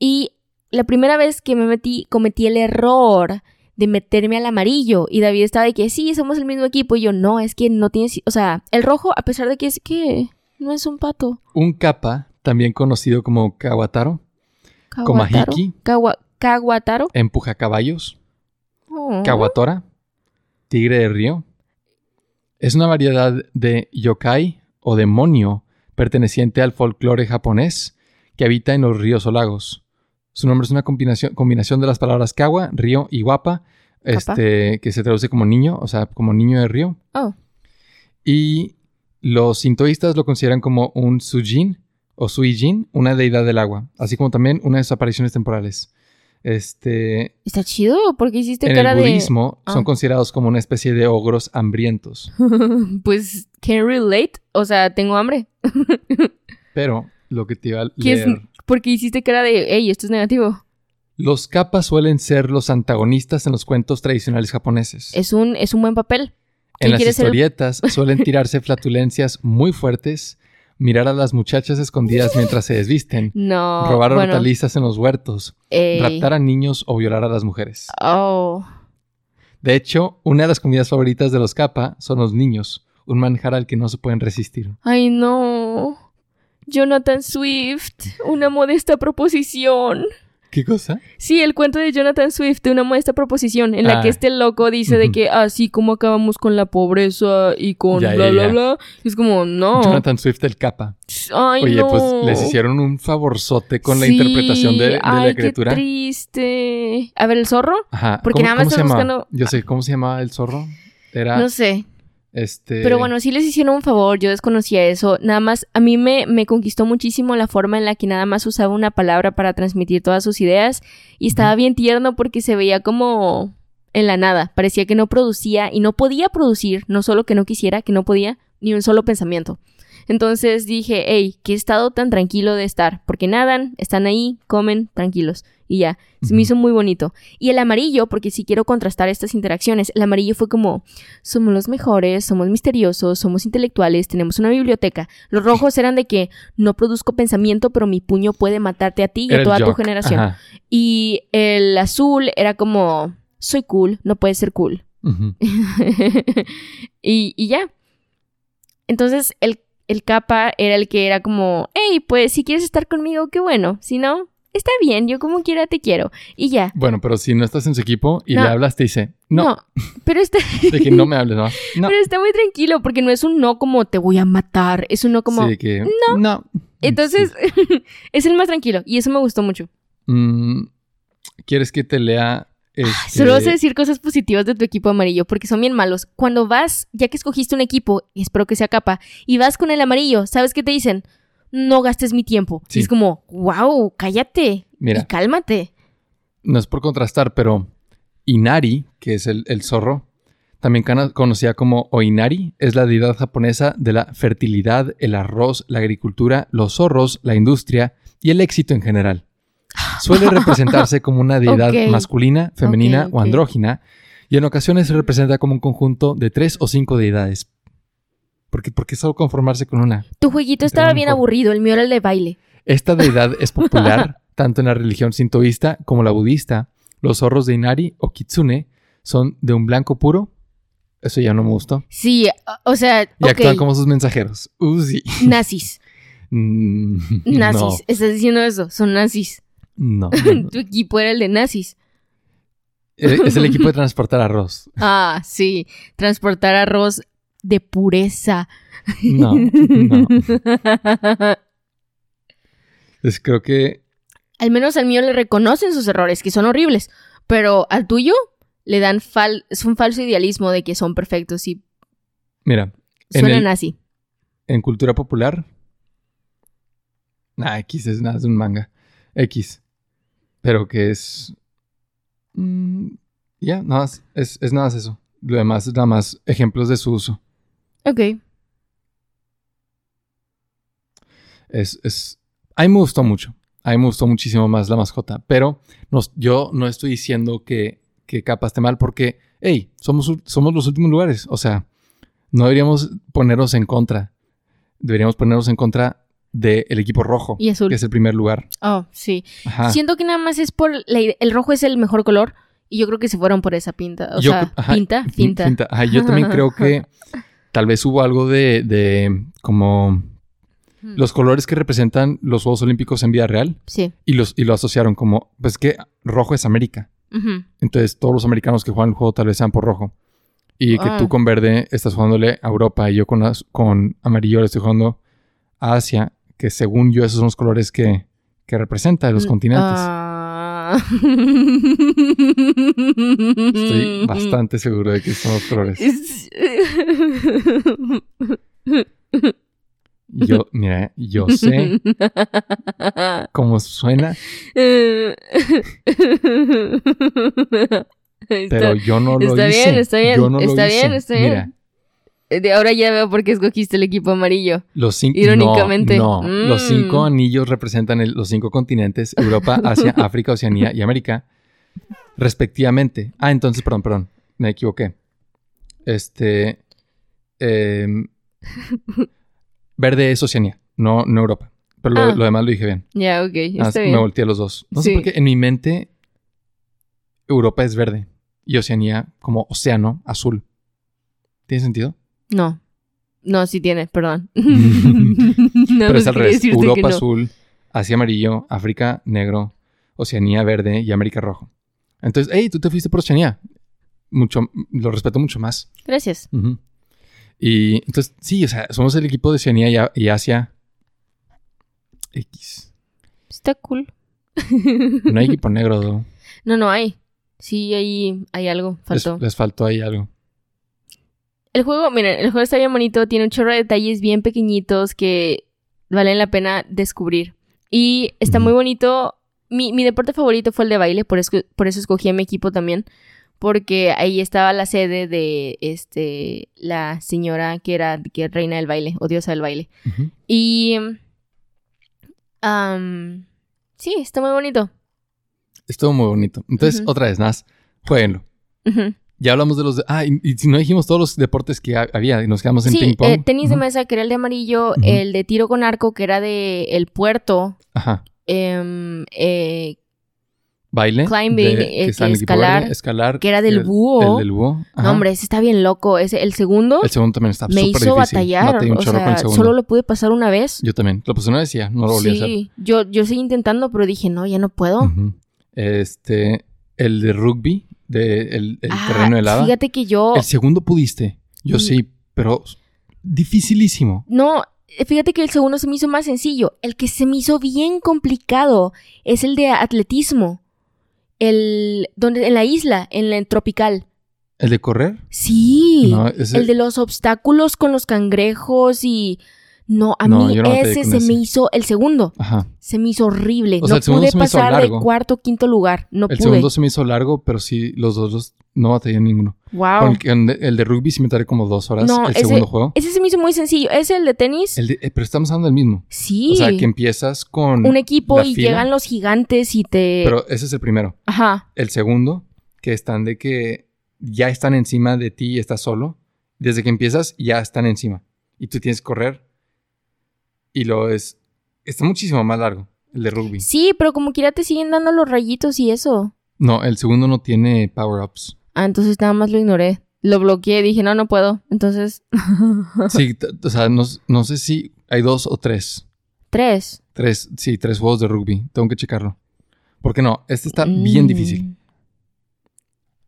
Y la primera vez que me metí, cometí el error de meterme al amarillo y David estaba de que sí, somos el mismo equipo y yo no, es que no tienes, o sea, el rojo, a pesar de que es que no es un pato. Un capa, también conocido como kawataro, Kawataro. Komahiki. Kawa- Kawataro. empuja caballos, Oh. kawatora, tigre de río. Es una variedad de yokai o demonio perteneciente al folclore japonés que habita en los ríos o lagos. Su nombre es una combinación, combinación de las palabras kawa, río y guapa, este, que se traduce como niño, o sea, como niño de río. Oh. Y los sintoístas lo consideran como un sujin o suijin, una deidad del agua, así como también una de sus apariciones temporales. Este, Está chido, porque hiciste en cara el budismo Ah. son considerados como una especie de ogros hambrientos. de... pues, can relate, o sea, tengo hambre. Pero lo que te iba a ¿Qué es? leer, Porque hiciste cara de, hey, esto es negativo. los kappas suelen ser los antagonistas en los cuentos tradicionales japoneses. Es un, es un buen papel. En ¿Quién las el- historietas suelen tirarse flatulencias muy fuertes, mirar a las muchachas escondidas mientras se desvisten, No. robar bueno, hortalizas en los huertos, ey. raptar a niños o violar a las mujeres. Oh. De hecho, una de las comidas favoritas de los kappa son los niños, un manjar al que no se pueden resistir. Ay, no. Jonathan Swift, una modesta proposición. ¿Qué cosa? Sí, el cuento de Jonathan Swift, de una modesta proposición, en la Ah. que este loco dice de que así como acabamos con la pobreza y con Ya, bla, ya, bla, ya. bla. Es como, no. Jonathan Swift el kappa. Ay, Oye, no. pues les hicieron un favorzote con la interpretación de, de ay, la criatura. Qué triste. A ver, el zorro. Ajá. Porque ¿Cómo- nada más llamaba? buscando- Yo sé, ¿cómo se llamaba el zorro? Era No sé. Este. Pero bueno, sí les hicieron un favor, yo desconocía eso. Nada más, a mí me, me conquistó muchísimo la forma en la que nada más usaba una palabra para transmitir todas sus ideas. Y estaba bien tierno porque se veía como en la nada. Parecía que no producía y no podía producir, no solo que no quisiera, que no podía, ni un solo pensamiento. Entonces dije, hey, qué estado tan tranquilo de estar, porque nadan, están ahí, comen, tranquilos. Y ya, se me hizo muy bonito. Y el amarillo, porque sí quiero contrastar estas interacciones, el amarillo fue como, somos los mejores, somos misteriosos, somos intelectuales, tenemos una biblioteca. Los rojos eran de que no produzco pensamiento, pero mi puño puede matarte a ti y era a toda tu generación. ajá. Y el azul era como, soy cool, no puedes ser cool. Y, y ya. Entonces el, el capa era el que era como, hey, pues si quieres estar conmigo, qué bueno. Si no, está bien, yo como quiera te quiero. Y ya. Bueno, pero si no estás en su equipo y No. le hablas, te dice, no, pero está, de que no me hables más. No. pero está muy tranquilo porque no es un no como te voy a matar, es un no como... sí, de que, no. Entonces, es el más tranquilo y eso me gustó mucho. Mm, ¿Quieres que te lea? Este... Solo vas a decir cosas positivas de tu equipo amarillo porque son bien malos. Cuando vas, ya que escogiste un equipo, y espero que sea capa, y vas con el amarillo, ¿sabes qué te dicen? No gastes mi tiempo. Sí. Y es como, wow, cállate Mira. y cálmate. No es por contrastar, pero Inari, que es el, el zorro, también conocida como Oinari, es la deidad japonesa de la fertilidad, el arroz, la agricultura, los zorros, la industria y el éxito en general. Suele representarse como una deidad masculina, femenina o andrógina, y en ocasiones se representa como un conjunto de tres o cinco deidades. ¿Por qué, por qué solo conformarse con una? Tu jueguito estaba bien aburrido, el mío era el de baile. Esta deidad es popular tanto en la religión sintoísta como la budista. Los zorros de Inari o Kitsune son de un blanco puro. Eso ya no me gustó. Sí, o sea, Y ok, actúan como sus mensajeros. Uh, sí. nazis. Mm, Nazis, estás diciendo eso, son nazis. No. no, no. tu equipo era el de nazis. Eh, Es el equipo de transportar arroz. Ah, sí, transportar arroz de pureza. No, no. Pues creo que Al menos al mío le reconocen sus errores, que son horribles, pero al tuyo le dan fal es un falso idealismo de que son perfectos y Mira, en, suenan el- así. en cultura popular, Nah, X es nada, es un manga. X. Pero que es. mm, ya, nada más. Es, es nada más eso. Lo demás es nada más ejemplos de su uso. Ok. Es, es. A mí me gustó mucho. A mí me gustó muchísimo más la mascota. Pero nos- yo no estoy diciendo que, que capa esté mal porque, hey, somos, somos los últimos lugares. O sea, no deberíamos ponernos en contra. Deberíamos ponernos en contra del equipo rojo, Y azul. que es el primer lugar. Oh, sí. Ajá. Siento que nada más es por... la el rojo es el mejor color y yo creo que se fueron por esa pinta. O Yo sea, pinta, pinta. Ajá, yo también creo que tal vez hubo algo de, de como Hmm. los colores que representan los Juegos Olímpicos en vida real Sí. y, los, y lo asociaron como, pues que rojo es América. Entonces todos los americanos que juegan el juego tal vez sean por rojo. Y que Ah. tú con verde estás jugándole a Europa y yo con, con amarillo le estoy jugando a Asia, que según yo esos son los colores que, que representan los Mm, continentes. ah. Estoy bastante seguro de que colores. Y Yo, mira, yo sé cómo suena, pero yo no lo está hice. bien, está bien, Yo no lo está bien, hice. está bien. Mira, De ahora ya veo por qué escogiste el equipo amarillo. los cinco... Irónicamente. No, no. los Mm. cinco anillos representan el- los cinco continentes, Europa, Asia, África, Oceanía y América, respectivamente. Ah, entonces, perdón, perdón, me equivoqué. Este... em, verde es Oceanía, no, no Europa. Pero lo, Ah. lo demás lo dije bien. Ya, ok, Ah, me volteé a los dos. No sé por qué en mi mente Europa es verde y Oceanía como océano azul. ¿Tiene sentido? No. No, sí tiene, perdón. no, Pero es no al revés. Europa no. azul, Asia amarillo, África negro, Oceanía verde y América rojo. Entonces, hey, tú te fuiste por Oceanía. Mucho, lo respeto mucho más. Gracias. Y entonces, sí, o sea, somos el equipo de Oceanía y, Asia X. Está cool. No hay equipo negro, though. No, no hay. Sí, ahí hay algo. Les, les faltó ahí algo. El juego, miren, el juego está bien bonito, tiene un chorro de detalles bien pequeñitos que valen la pena descubrir. Y está muy bonito. Mi, mi deporte favorito fue el de baile, por eso, por eso escogí a mi equipo también. Porque ahí estaba la sede de este la señora que era que reina del baile, o diosa del baile. Y sí, está muy bonito. Estuvo muy bonito. Entonces, Ujú. otra vez, más, jueguenlo. Ujú. Ya hablamos de los... de- ah, y, y si no dijimos todos los deportes que ha- había y nos quedamos en Sí, ping pong. eh, tenis de Ujú. mesa, que era el de amarillo, Ujú. el de tiro con arco, que era de el puerto, Ajá. em, eh, Baile. Climbing, de- eh, que equipo escalar, verde, escalar. que era del el- búho. El del búho. Ajá. No, hombre, ese está bien loco. Ese, el segundo El segundo también está me súper hizo difícil. batallar. Un O chorro con el sea, solo lo pude pasar una vez. Yo también. Lo puse una vez y ya, no lo volví a hacer. sí, yo, yo seguí intentando, pero dije, no, ya no puedo. Ujú. Este... El de rugby, de el, el Ah, terreno de lava. Fíjate que yo... El segundo pudiste. Yo Mm. sí, pero dificilísimo. No, eh, fíjate que el segundo se me hizo más sencillo. El que se me hizo bien complicado es el de atletismo. El... donde En la isla, en la tropical. ¿El de correr? Sí. No, ese... El de los obstáculos con los cangrejos y... No, a No, mí no ese se ese. me hizo... El segundo Ajá. se me hizo horrible. O sea, no el segundo pude se me hizo pasar de cuarto o quinto lugar. No El pude. segundo se me hizo largo, pero sí, los dos los- no batallé ninguno. Wow. El, de- rugby sí me tardé como dos horas. No, el ese- segundo juego. Ese se me hizo muy sencillo. ¿Es el de tenis? El de- eh, pero estamos hablando del mismo. Sí. O sea, que empiezas con. Un equipo y fila, llegan los gigantes y te... Pero ese es el primero. Ajá. El segundo, que están de que ya están encima de ti y estás solo. Desde que empiezas, ya están encima. Y tú tienes que correr. Y lo es. Está muchísimo más largo, el de rugby. Sí, pero como quiera te siguen dando los rayitos y eso. No, el segundo no tiene power-ups. Ah, entonces nada más lo ignoré. Lo bloqueé, dije, no, no puedo. Entonces, Sí, o sea, no, no sé si hay dos o tres. tres. Tres, sí, tres juegos de rugby. Tengo que checarlo. Porque no, este está bien Mm. difícil.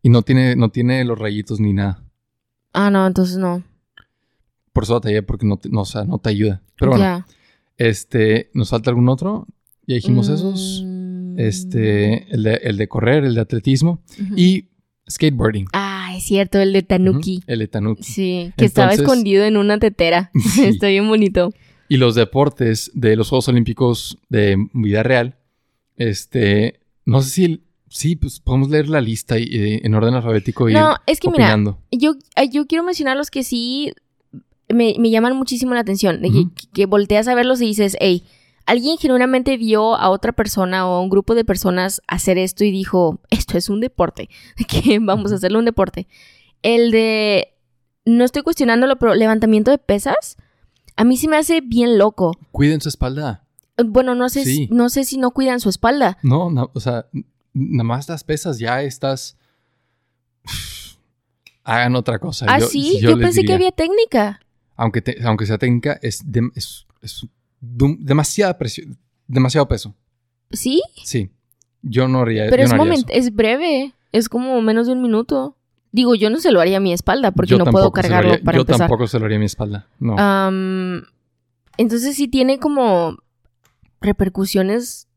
Y no tiene, no tiene los rayitos ni nada. Ah, no, entonces no. Por eso batallé, porque no te, no, o sea, no te ayuda. Pero bueno, este, ¿nos falta algún otro? Ya dijimos esos. Mm. Este, el de, el de correr, el de atletismo y skateboarding. Ah, es cierto, el de Tanuki. El de Tanuki. Sí, que estaba escondido en una tetera. Sí. Está bien bonito. Y los deportes de los Juegos Olímpicos de vida real, este, no sé si, sí, pues podemos leer la lista y, eh, en orden alfabético y No, es que opinando. mira, yo, yo quiero mencionar los que sí me, me llaman muchísimo la atención. De que- volteas a verlos y dices, hey, alguien genuinamente vio a otra persona o a un grupo de personas hacer esto y dijo, esto es un deporte, que vamos a hacerlo un deporte. El de, no estoy cuestionándolo, pero levantamiento de pesas, a mí se me hace bien loco. Cuiden su espalda. Bueno, no sé, Sí. no sé si no cuidan su espalda. No, no, o sea, nada más las pesas, ya estás. Hagan otra cosa. ah, Yo- sí, yo pensé que había técnica. Aunque, te- aunque sea técnica, es, dem- es, es demasiada presión, demasiado peso. ¿Sí? Sí. Yo no haría Pero yo es, no haría moment- eso. es breve, es como menos de un minuto. Digo, yo no se lo haría a mi espalda porque Yo no puedo cargarlo haría- para Yo empezar. tampoco se lo haría a mi espalda. No. Entonces sí tiene como repercusiones.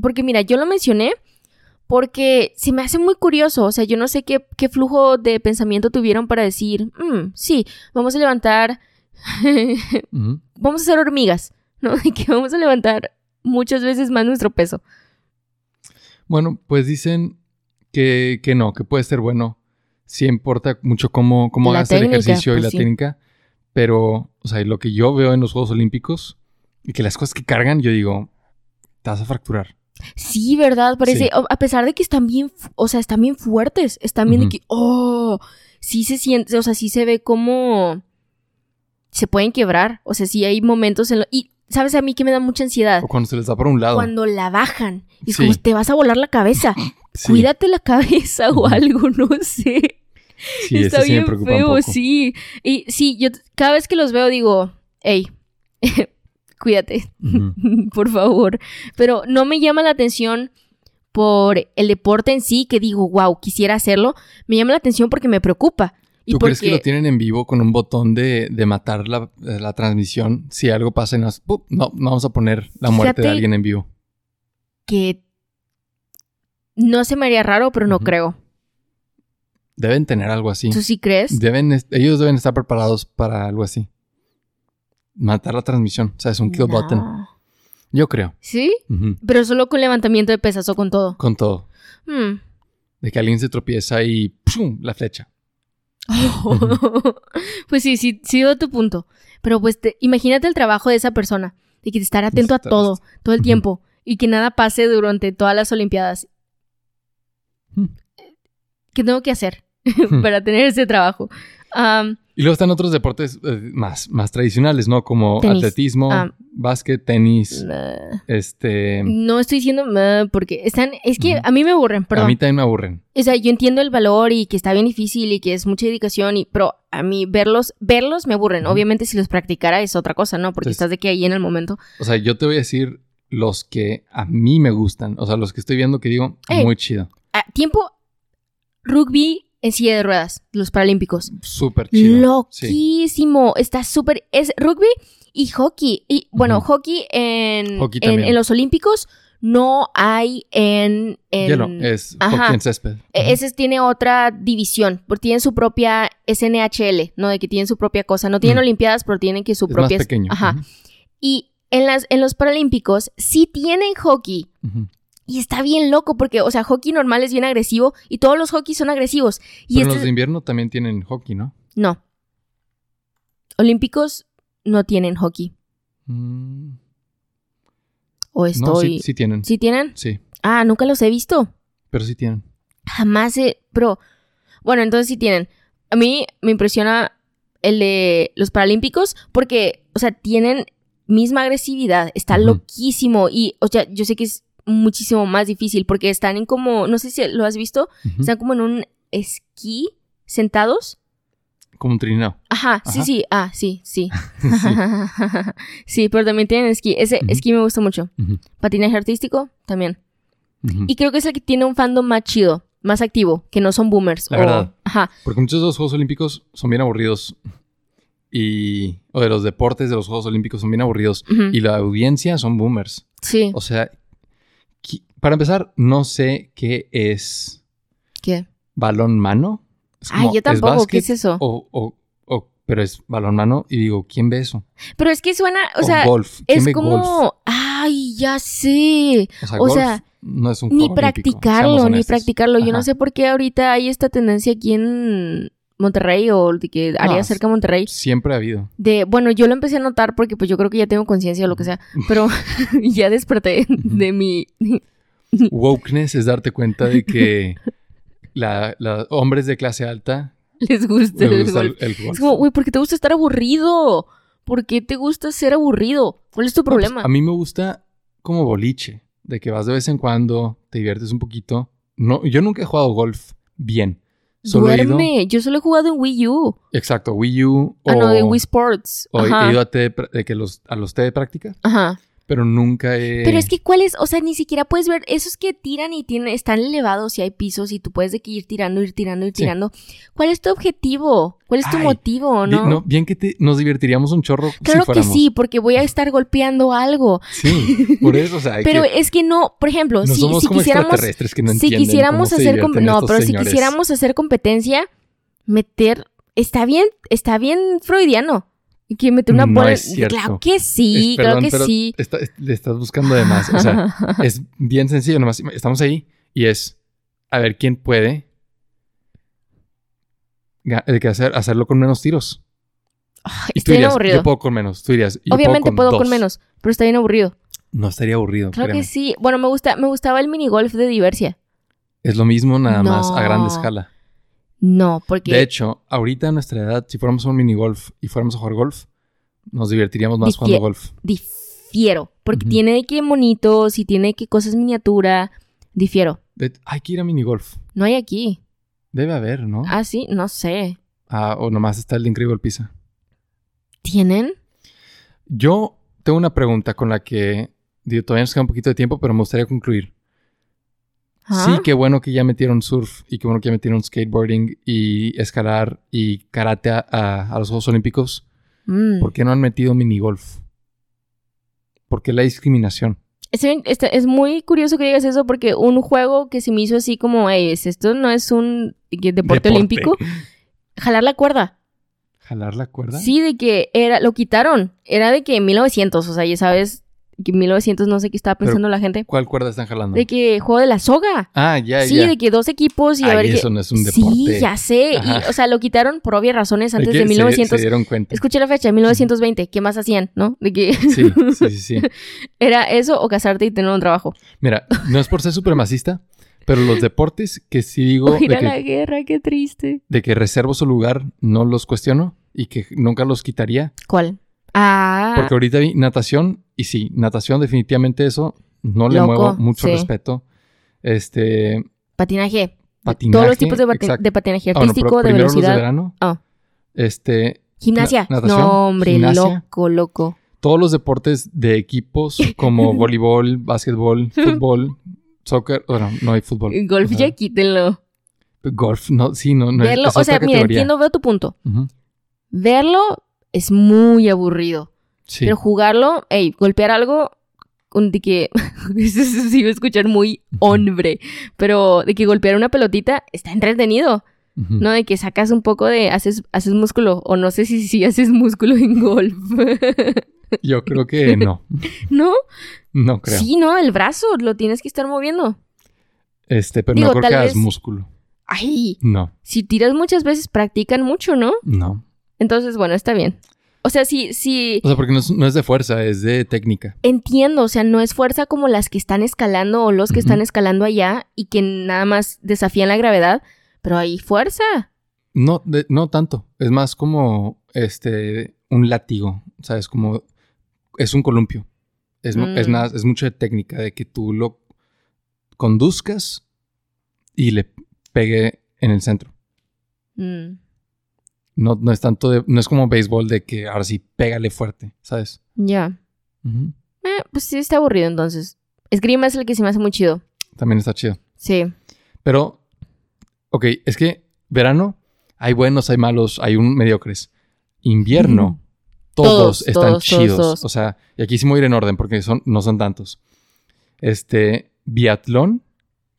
Porque mira, yo lo mencioné porque se me hace muy curioso. O sea, yo no sé qué, qué flujo de pensamiento tuvieron para decir, "Mm, sí, vamos a levantar, Vamos a hacer hormigas, ¿no? Y que vamos a levantar muchas veces más nuestro peso. Bueno, pues dicen que, que no, que puede ser bueno. Sí importa mucho cómo, cómo hagas el ejercicio y pues la sí. técnica. Pero, o sea, lo que yo veo en los Juegos Olímpicos y que las cosas que cargan, yo digo, te vas a fracturar. Sí, ¿verdad? Parece, Sí. a pesar de que están bien, o sea, están bien fuertes, están bien de que, oh, sí se siente, o sea, sí se ve como se pueden quebrar, o sea, sí hay momentos en lo, y sabes a mí que me da mucha ansiedad O cuando se les da por un lado. cuando la bajan, y es Sí. como te vas a volar la cabeza, Sí, cuídate la cabeza o algo, no sé, sí, está me bien un feo, poco. sí, y sí, yo cada vez que los veo digo, hey, cuídate, por favor. Pero no me llama la atención por el deporte en sí, que digo, wow, quisiera hacerlo. Me llama la atención porque me preocupa. Y ¿Tú porque crees que lo tienen en vivo con un botón de, de matar la, eh, la transmisión? Si algo pasa. ¡pum! No, no vamos a poner la muerte de alguien en vivo. que no se me haría raro, pero no creo. Deben tener algo así. ¿Tú sí crees? Deben, ellos deben estar preparados para algo así. Matar la transmisión. O sea, es un kill No. button. Yo creo. ¿Sí? Pero solo con levantamiento de pesas o con todo. Con todo. Hmm. De que alguien se tropieza y ¡pum! la flecha. pues sí, sí, sí doy tu punto. Pero pues te- imagínate el trabajo de esa persona. De que estar atento a todo, todo el tiempo. Y que nada pase durante todas las Olimpiadas. Hmm. ¿Qué tengo que hacer para tener ese trabajo? Y luego están otros deportes eh, más, más tradicionales, ¿no? Como Tenis. atletismo, Ah. básquet, tenis, nah. este... no estoy diciendo nah, porque están. Es que a mí me aburren, A perdón. mí también me aburren. O sea, yo entiendo el valor y que está bien difícil y que es mucha dedicación, y, pero a mí verlos, verlos me aburren. Obviamente, si los practicara es otra cosa, ¿no? Porque Entonces- estás de que ahí en el momento. O sea, yo te voy a decir los que a mí me gustan. O sea, los que estoy viendo que digo, muy chido. A tiempo, rugby en silla de ruedas, los paralímpicos. Súper chido. Sí. Loquísimo. Está súper. Es rugby y hockey. Y bueno, hockey en, Hockey en, en los Olímpicos no hay en. en Hielo, es Ajá. hockey en césped. E-. Ese tiene otra división, porque tienen su propia SNHL, ¿no? De que tienen su propia cosa. No tienen. Olimpiadas, pero tienen que su es más propia. pequeño. Ajá. Y en, las, en los Paralímpicos sí tienen hockey. Ujú. Y está bien loco porque, o sea, hockey normal es bien agresivo y todos los hockey son agresivos. Y Pero este los de invierno también tienen hockey, ¿no? No. Olímpicos no tienen hockey. Mm, O No, estoy. sí, sí tienen. ¿Sí tienen? Sí, Ah, nunca los he visto. pero sí tienen. Jamás he. Pero. Bueno, entonces sí tienen. A mí me impresiona el de los Paralímpicos porque, o sea, tienen misma agresividad. Está loquísimo. Y, o sea, yo sé que es muchísimo más difícil porque están en como. No sé si lo has visto. Están como en un esquí sentados. Como un trineo. Ajá, sí, Ajá. sí. Ah, sí, sí. sí, pero también tienen esquí. Ese esquí me gusta mucho. Patinaje artístico también. Y creo que es el que tiene un fandom más chido, más activo, que no son boomers. La o- verdad. Ajá. Porque muchos de los Juegos Olímpicos son bien aburridos. Y. O de los deportes de los Juegos Olímpicos son bien aburridos. Y la audiencia son boomers. Sí. O sea, para empezar, no sé qué es ¿Qué? balón mano. Es Ay, yo ¿es tampoco. ¿Qué es eso? O, o- o pero es balonmano y digo, ¿quién ve eso? Pero es que suena, o, sea, golf. ¿Quién es ve como, golf? ay, ya sé. O sea, o golf sea, no es un Ni olímpico, practicarlo, ni practicarlo. Yo no sé por qué ahorita hay esta tendencia aquí en Monterrey o de que área No, cerca de Monterrey. Siempre ha habido. De, bueno, yo lo empecé a notar porque pues yo creo que ya tengo conciencia o lo que sea, pero ya desperté de mi... Wokeness es darte cuenta de que la, la- hombres de clase alta Les gusta les el gusta el, golf. el golf. Es como, güey, ¿por qué te gusta estar aburrido? ¿Por qué te gusta ser aburrido? ¿Cuál es tu pues, problema? a mí me gusta como boliche, de que vas de vez en cuando, te diviertes un poquito. No, yo nunca he jugado golf bien. Solo he ido, Duerme. Yo solo he jugado en Wii U. exacto, Wii U o, Ah, no, de Wii Sports. o he ido a, té de de que los, a los té de práctica, Ajá. Pero nunca he... Pero es que, ¿cuál es? O sea, ni siquiera puedes ver. Esos que tiran y tienen, están elevados y hay pisos y tú puedes de que ir tirando, ir tirando, ir Sí. tirando. ¿Cuál es tu objetivo? ¿Cuál es tu Ay, motivo, no? no, bien que te- nos divertiríamos un chorro claro si que sí, porque voy a estar golpeando algo. Sí, por eso, o sea, hay Pero que- es que no, por ejemplo, no si, somos si como quisiéramos. extraterrestres que no si quisiéramos hacer no, pero si quisiéramos hacer competencia, meter está bien, está bien freudiano. Y que meter una No bola. es cierto. Claro que sí, Es- claro que pero sí. está- le estás buscando de más. O sea, es bien sencillo. Nomás estamos ahí y es a ver quién puede de que hacer, hacerlo con menos tiros. Ay, Y tú está bien dirías, aburrido. yo puedo con menos. Tú dirías, yo Obviamente puedo con, menos, pero está bien aburrido. No estaría aburrido. Claro créeme. que sí. Bueno, me gusta, me gustaba el minigolf de Diversia. Es lo mismo, nada más a gran No. escala. No, porque De hecho, ahorita a nuestra edad, si fuéramos a un minigolf y fuéramos a jugar golf, nos divertiríamos más jugando golf. difiero. Porque tiene de que monitos y tiene de que cosas miniatura. Difiero. De- hay que ir a minigolf. No hay aquí. Debe haber, ¿no? Ah, sí, no sé. Ah, o nomás está el de Incredible Pizza. ¿Tienen? Yo tengo una pregunta con la que digo, todavía nos queda un poquito de tiempo, pero me gustaría concluir. Ah, Sí, qué bueno que ya metieron surf y qué bueno que ya metieron skateboarding y escalar y karate a, a- a los Juegos Olímpicos. mm. ¿Por qué no han metido minigolf? ¿Por qué la discriminación? Es, muy curioso que digas eso porque un juego que se me hizo así como, "Ey, es- esto no es un ¿qué, deporte, Deporte. olímpico. Jalar la cuerda. ¿Jalar la cuerda? Sí, de que era, lo quitaron. Era de que 1900, o sea, ya sabes, que 1900 no sé qué estaba pensando la gente. ¿Cuál cuerda están jalando? De que juego de la soga. Ah, ya, sí, ya. de que dos equipos y a Ay, ver qué- eso no es un Sí, deporte. ya sé. Y, o sea, lo quitaron por obvias razones antes de se- 1900. Se, dieron cuenta. Escuché la fecha, 1920. ¿Qué más hacían, no? De que Sí, sí, sí, sí. era eso o casarte y tener un trabajo. Mira, no es por ser supremacista, pero los deportes que sí digo O ir de a la guerra, qué triste. de que reservo su lugar, no los cuestiono y que nunca los quitaría. ¿Cuál? Ah, Porque ahorita vi natación y sí, natación definitivamente eso no le Loco, muevo mucho sí. respeto. Este, patinaje. patinaje. Todos los tipos de, pati- exacto. de patinaje Ah, artístico, pero de velocidad. verano. Ah. Este, Gimnasia. Na- natación, no, hombre, gimnasia. loco, loco. todos los deportes de equipos como voleibol, básquetbol, fútbol, soccer, bueno, no hay fútbol. Golf O sea, ya quítenlo. Golf, no, sí, no, no Verlo, es o sea, mira, entiendo, veo tu punto. Verlo es muy aburrido. Sí. Pero jugarlo, hey, golpear algo, de que, eso sí va a escuchar muy hombre, pero de que golpear una pelotita está entretenido. ¿no? De que sacas un poco de, haces, haces músculo, o no sé si, si haces músculo en golf, Yo creo que no, ¿no? no creo. Sí, no, el brazo lo tienes que estar moviendo. Este, pero Digo, no creo que hagas vez- músculo. Ay, No, si tiras muchas veces, practican mucho, ¿no? no. Entonces, bueno, está bien. O sea, sí, sí, O sea, porque no es, no es de fuerza, es de técnica. entiendo, o sea, no es fuerza como las que están escalando o los que están escalando allá y que nada más desafían la gravedad, pero hay fuerza. No, de- no tanto. Es más como este un látigo. ¿Sabes? Como es un columpio. Es, mu- es Mm. nada, es mucho de técnica, de que tú lo conduzcas y le pegue en el centro. Mm, No, no es tanto de, no es como béisbol de que ahora sí pégale fuerte, ¿sabes? ya. Eh, pues sí, está aburrido entonces. Esgrima es el que se me hace muy chido. También está chido. Sí. Pero, ok, es que verano hay buenos, hay malos, hay un mediocres. Invierno, todos, Todos, están todos, chidos. todos. O sea, y aquí sí me voy a ir en orden porque son, no son tantos. Este, biatlón,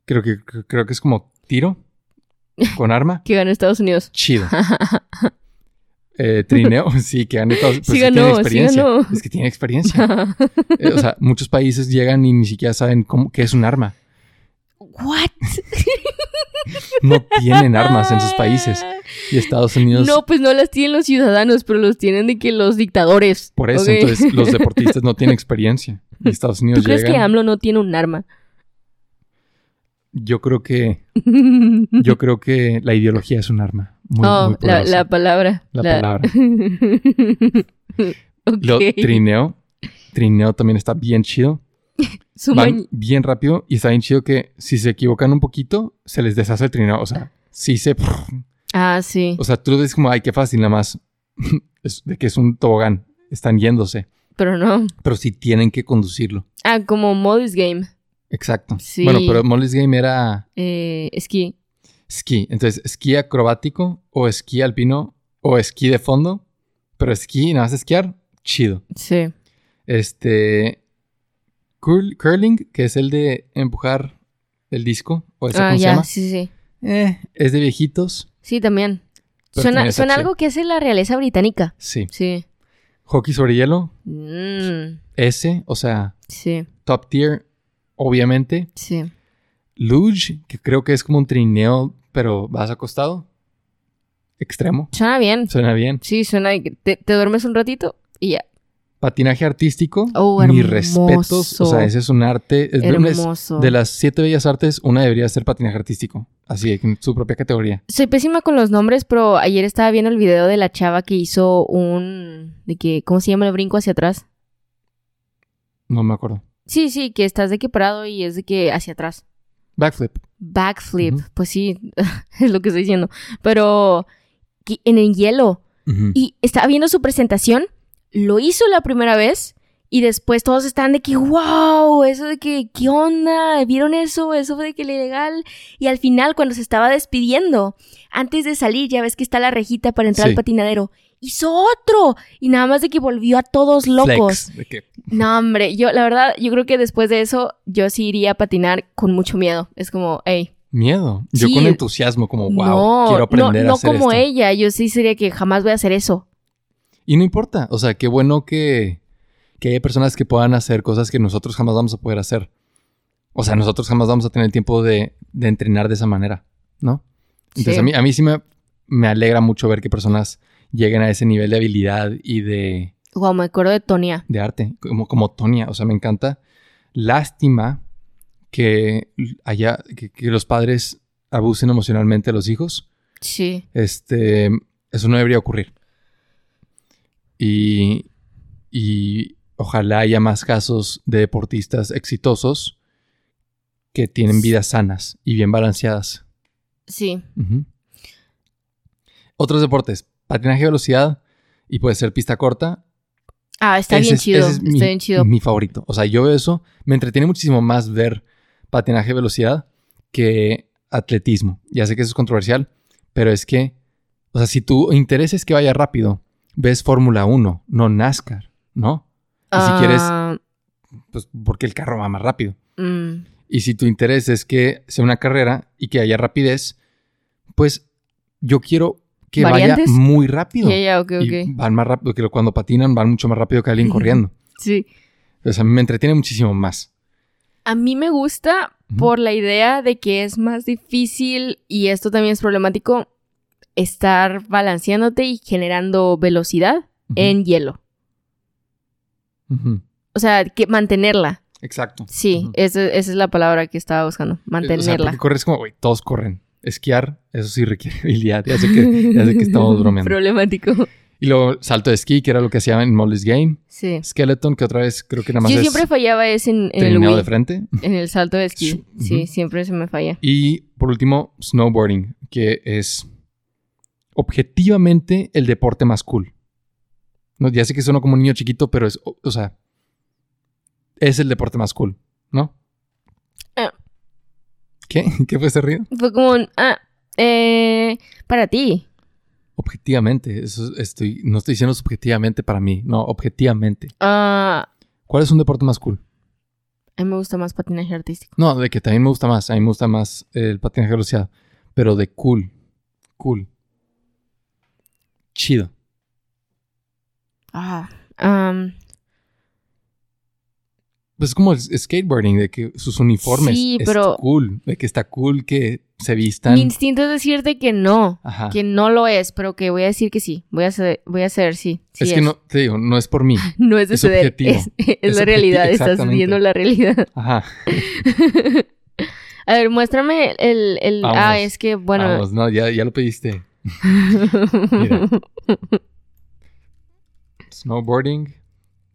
creo que, creo que es como tiro con arma. Que gana Estados Unidos. Chido. Eh, trineo, sí, que gane todos. Pues Sí ganó, sí experiencia. ganó. Es que tiene experiencia. Eh, o sea, muchos países llegan y ni siquiera saben cómo, qué es un arma. ¿What? No tienen armas en sus países. Y Estados Unidos, No, pues no las tienen los ciudadanos, pero los tienen de que los dictadores. por eso, entonces los deportistas no tienen experiencia. Y Estados ¿Tú Unidos crees que llegan. AMLO no tiene un arma? Yo creo que, yo creo que la ideología es un arma. Muy, oh, muy la, palabra. La palabra. ok. Lo, trineo. Trineo también está bien chido. Su Van bien rápido y está bien chido que si se equivocan un poquito, se les deshace el trineo. O sea, sí se... Ah, sí. O sea, tú ves como, ay, qué fácil, nada más. es de que es un tobogán. Están yéndose. Pero no. Pero sí tienen que conducirlo. Ah, como Modus Game. Exacto. Sí. Bueno, pero Molly's Game era Eh, esquí. esquí. Entonces, esquí acrobático o esquí alpino o esquí de fondo. Pero esquí, nada más esquiar, chido. Sí. Este. curl- curling, que es el de empujar el disco. O ese, Ah, ¿cómo se ya, llama? sí, sí. Eh, es de viejitos. Sí, también. Suena, suena algo que hace la realeza británica. Sí. Sí. Hockey sobre hielo. Mm, Ese, o sea, sí, top tier, obviamente. sí. Luge, que creo que es como un trineo, pero vas acostado. Extremo. Suena bien. Suena bien. Sí, suena. Te, te duermes un ratito y ya. Patinaje artístico. Oh, mis respetos. O sea, ese es un arte. es- Hermoso. de las siete bellas artes, una debería ser patinaje artístico. Así, en su propia categoría. Soy pésima con los nombres, pero ayer estaba viendo el video de la chava que hizo un... de que ¿Cómo se llama el brinco hacia atrás? No me acuerdo. Sí, sí, que estás de que parado y es de que hacia atrás. Backflip. Backflip. Pues sí, es lo que estoy diciendo. Pero que en el hielo. Y estaba viendo su presentación, lo hizo la primera vez y después todos estaban de que, wow, eso de que, ¿qué onda? ¿Vieron eso? Eso fue de que ilegal. Y al final, cuando se estaba despidiendo, antes de salir, ya ves que está la rejita para entrar Sí. al patinadero, hizo otro. Y nada más de que volvió a todos locos. Flex. De que- No, hombre, yo, la verdad, yo creo que después de eso, yo sí iría a patinar con mucho miedo. Es como, hey. Miedo. Yo Sí. con entusiasmo, como, wow, no, quiero aprender no, a no hacer como esto. ella, yo sí sería que jamás voy a hacer eso. Y no importa. O sea, qué bueno que, que haya personas que puedan hacer cosas que nosotros jamás vamos a poder hacer. O sea, nosotros jamás vamos a tener tiempo de, de entrenar de esa manera, ¿no? Entonces, Sí. a mí, a mí sí me, me alegra mucho ver que personas lleguen a ese nivel de habilidad y de, Wow, me acuerdo de Tonia. de arte, como, como Tonia. O sea, me encanta. Lástima que haya, que, que los padres abusen emocionalmente a los hijos. Sí. Este, eso no debería ocurrir. Y, y ojalá haya más casos de deportistas exitosos que tienen vidas sanas y bien balanceadas. Sí. Otros deportes, patinaje de velocidad y puede ser pista corta. Ah, está Ese bien es- chido. ese es Está mi, bien chido. mi favorito. O sea, yo veo eso, me entretiene muchísimo más ver patinaje de velocidad que atletismo. Ya sé que eso es controversial, pero es que, o sea, si tu interés es que vaya rápido, ves Fórmula 1, no NASCAR, ¿no? Y si quieres, Ah, pues porque el carro va más rápido. mm, Y si tu interés es que sea una carrera y que haya rapidez, pues yo quiero que ¿Variantes? vaya muy rápido. Y van más rápido, que cuando patinan van mucho más rápido que alguien corriendo. Sí. Entonces a mí me entretiene muchísimo más. A mí me gusta por la idea de que es más difícil, y esto también es problemático, estar balanceándote y generando velocidad en hielo. O sea, que mantenerla. Exacto. Sí, esa, esa es la palabra que estaba buscando. O sea, Mantenerla. corres como, güey, todos corren. Esquiar, eso sí requiere habilidad. Ya sé que, ya sé que estamos bromeando. Problemático. Y luego salto de esquí, que era lo que hacían en Molly's Game. Sí. Skeleton, que otra vez creo que nada más Yo es siempre fallaba ese en, en el Wii, de frente. en el salto de esquí. Sí, siempre se me falla. Y por último, snowboarding, que es objetivamente el deporte más cool. No, ya sé que suena como un niño chiquito, pero es, o, o sea, es el deporte más cool, ¿no? ¿Qué? ¿Qué fue ese ruido? Fue como un, ah, eh, para ti. Objetivamente, eso estoy, no estoy diciendo subjetivamente para mí, no, objetivamente. Ah, ¿Cuál es un deporte más cool? a mí me gusta más patinaje artístico. No, de que también me gusta más, a mí me gusta más el patinaje velocidad, pero de cool, cool, chido. Ah, am, Pues es como el skateboarding, de que sus uniformes. Sí, es pero- cool. De que está cool que se vistan. mi instinto es decirte que no, Ajá. que no lo es, pero que voy a decir que sí. Voy a hacer, voy a hacer sí. sí es que no, te digo, no es por mí. No es de es ceder, objetivo. es, es Es la realidad, estás viendo la realidad. Ajá. A ver, muéstrame el... el Vamos. ah, es que, bueno... Vamos, no, ya, ya lo pediste. Mira. Snowboarding.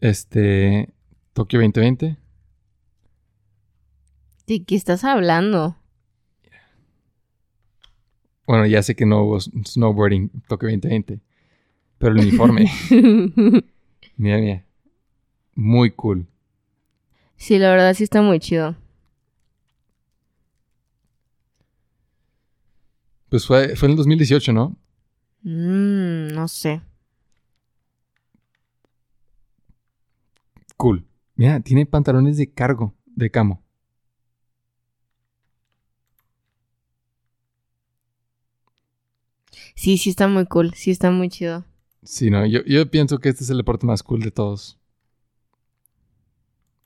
Este. Tokio 2020. ¿De qué estás hablando? Bueno, ya sé que no hubo snowboarding Tokio 2020. Pero el uniforme. mira, mira. Muy cool. sí, la verdad sí está muy chido. Pues fue, fue en el 2018, ¿no? Mm, no sé. Cool. Mira, tiene pantalones de cargo, de camo. Sí, sí está muy cool, sí está muy chido. Sí, no, yo, yo pienso que este es el deporte más cool de todos.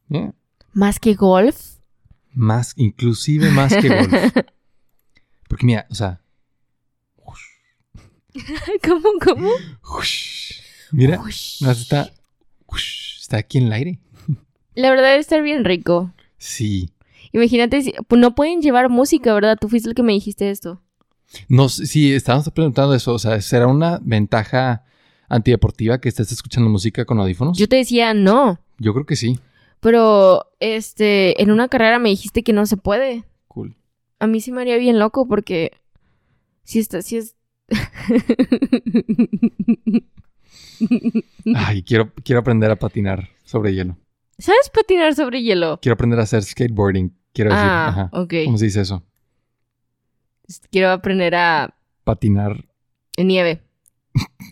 Yeah. ¿Más que golf? Más, inclusive más que golf. Porque mira, o sea, ¿Cómo, cómo? mira, no, está, está aquí en el aire. La verdad debe estar bien rico. Sí. Imagínate, si- pues no pueden llevar música, ¿verdad? Tú fuiste el que me dijiste esto. No, sí, estábamos preguntando eso, o sea, ¿será una ventaja antideportiva que estés escuchando música con audífonos? Yo te decía no, Yo creo que sí. pero este, en una carrera me dijiste que no se puede. Cool. A mí sí me haría bien loco porque si está, si es. Ay, quiero, quiero aprender a patinar sobre hielo. ¿Sabes patinar sobre hielo? Quiero aprender a hacer skateboarding. Quiero decir, Ah, ajá. ¿Cómo se dice eso? Quiero aprender a Patinar en nieve.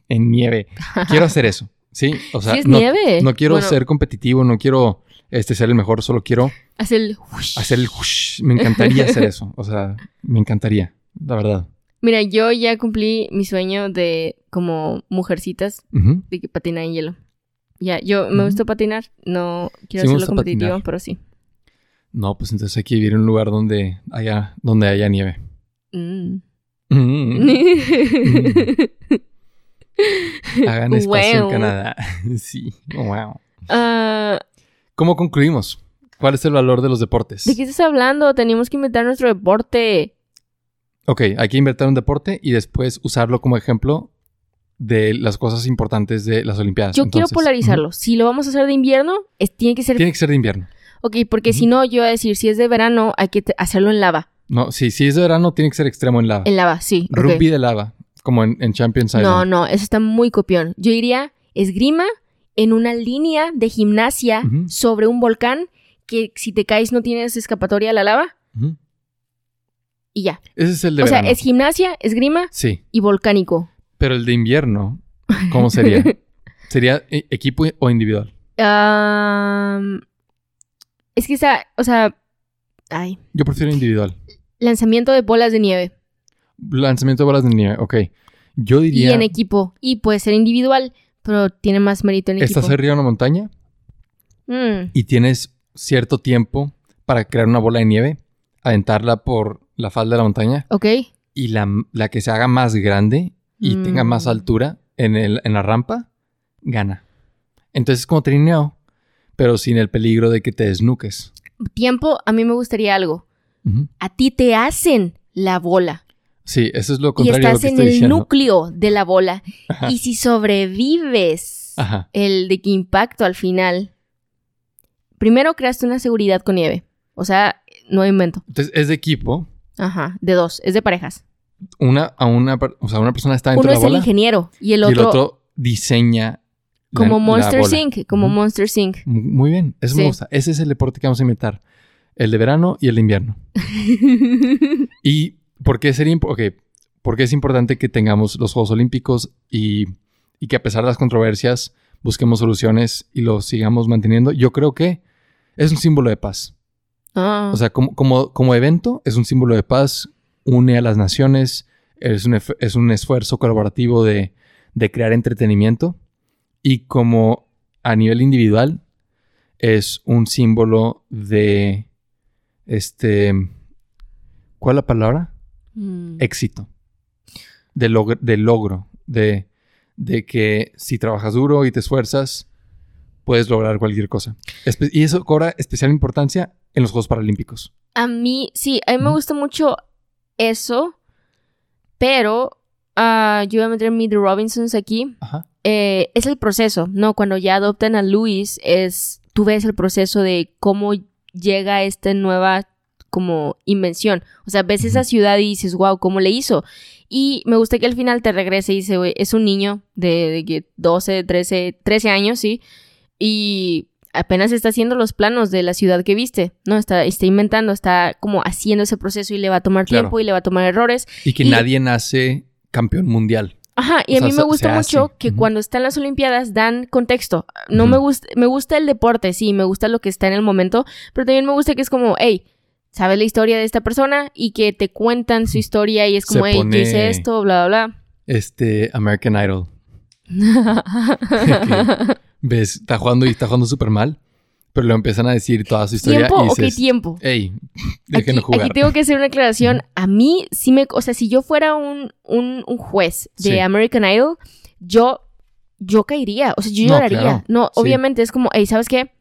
en nieve. Quiero hacer eso. Sí, o sea, ¿Sí es no, nieve? no quiero Bueno, ser competitivo, no quiero este, ser el mejor, solo quiero Hacer el. hacer el whoosh. Me encantaría hacer eso. O sea, me encantaría, la verdad. Mira, yo ya cumplí mi sueño de como mujercitas de que patinar en hielo. Ya, yo me gusta patinar, no quiero Sí hacerlo competitivo, patinar. pero sí. No, pues entonces hay que vivir en un lugar donde haya, donde haya nieve. Mm. Mm. Hagan espacio Wow. en Canadá. sí, wow. Ah, ¿Cómo concluimos? ¿Cuál es el valor de los deportes? ¿De qué estás hablando? Teníamos que inventar nuestro deporte. Ok, hay que invertir en un deporte y después usarlo como ejemplo de las cosas importantes de las Olimpiadas. Yo quiero polarizarlo. Si lo vamos a hacer de invierno, es- tiene que ser... Tiene que ser de invierno. Ok, porque si no, yo voy a decir, si es de verano, hay que hacerlo en lava. No, sí, si es de verano, tiene que ser extremo en lava. En lava, sí. Rugby de lava, como en, en Champions No, Island. no, eso está muy copión. Yo diría esgrima en una línea de gimnasia sobre un volcán que si te caes no tienes escapatoria a la lava y ya. Ese es el de o sea, es gimnasia, esgrima Sí, y volcánico. Pero el de invierno, ¿cómo sería? ¿Sería e- equipo o individual? Es que está, o sea, ay, Yo prefiero individual. lanzamiento de bolas de nieve Lanzamiento de bolas de nieve, ok. Yo y diría, en equipo. Y puede ser individual, pero tiene más mérito en equipo. estás arriba de una montaña Mm, y tienes cierto tiempo para crear una bola de nieve, aventarla por la falda de la montaña ok. y la, la que se haga más grande y Mm. tenga más altura en, el, en la rampa, gana. Entonces es como trineo, pero sin el peligro de que te desnuques. Tiempo, a mí me gustaría algo. A ti te hacen la bola. Sí, eso es lo y contrario a lo estás que en estoy el diciendo. núcleo de la bola. Ajá. Y si sobrevives Ajá. el de que impacto al final, primero creaste una seguridad con nieve. O sea, no invento. Entonces es de equipo. Ajá, de dos, es de parejas. Una, a una, o sea, una persona está dentro Uno de es la el ingeniero y el y otro, el otro diseña la- como la Monster bola. Sync, como. Monster Sync. M- Muy bien, eso me gusta. Ese es el deporte que vamos a inventar. El de verano y el de invierno. ¿Y por qué, sería impo- ok, por qué es importante que tengamos los Juegos Olímpicos y, y que a pesar de las controversias busquemos soluciones y lo sigamos manteniendo? Yo creo que es un símbolo de paz. Ah, O sea, como, como, como evento es un símbolo de paz, une a las naciones, es un, es un esfuerzo colaborativo de, de crear entretenimiento Y como a nivel individual es un símbolo de este ¿cuál es la palabra? Mm. Éxito. De, log- de logro. De, de que si trabajas duro y te esfuerzas, puedes lograr cualquier cosa. Espe- y eso cobra especial importancia en los Juegos Paralímpicos. A mí, sí, a mí me gusta mucho eso, pero ah, yo voy a meter mi The Robinsons aquí. Ajá. Eh, es el proceso, ¿no? Cuando ya adoptan a Luis, es, tú ves el proceso de cómo llega esta nueva como invención. O sea, ves esa ciudad y dices, wow, ¿cómo le hizo? Y me gusta que al final te regrese y dice, güey, es un niño de, de que 12, 13, 13 años, ¿sí? Y apenas está haciendo los planos de la ciudad que viste, ¿no? Está, está inventando, está como haciendo ese proceso y le va a tomar Claro. tiempo y le va a tomar errores. Y que Y- nadie nace campeón mundial. Ajá, y O a sea, mí me gusta mucho hace. que Ujú. cuando están las Olimpiadas dan contexto. No me gusta, me gusta el deporte, sí, me gusta lo que está en el momento, pero también me gusta que es como, hey, sabes la historia de esta persona y que te cuentan su historia y es como, Se hey, yo hice esto, bla, bla, Este American Idol. Ves, está jugando y está jugando súper mal. Pero le empiezan a decir toda su historia tiempo, y ok, dices, tiempo. hey, Aquí, jugar. aquí tengo que hacer una aclaración. A mí, sí me, o sea, si yo fuera un, un, un juez de Sí. American Idol, yo, yo caería, o sea, yo No, lloraría. claro. No, Sí. obviamente es como, hey, ¿sabes qué?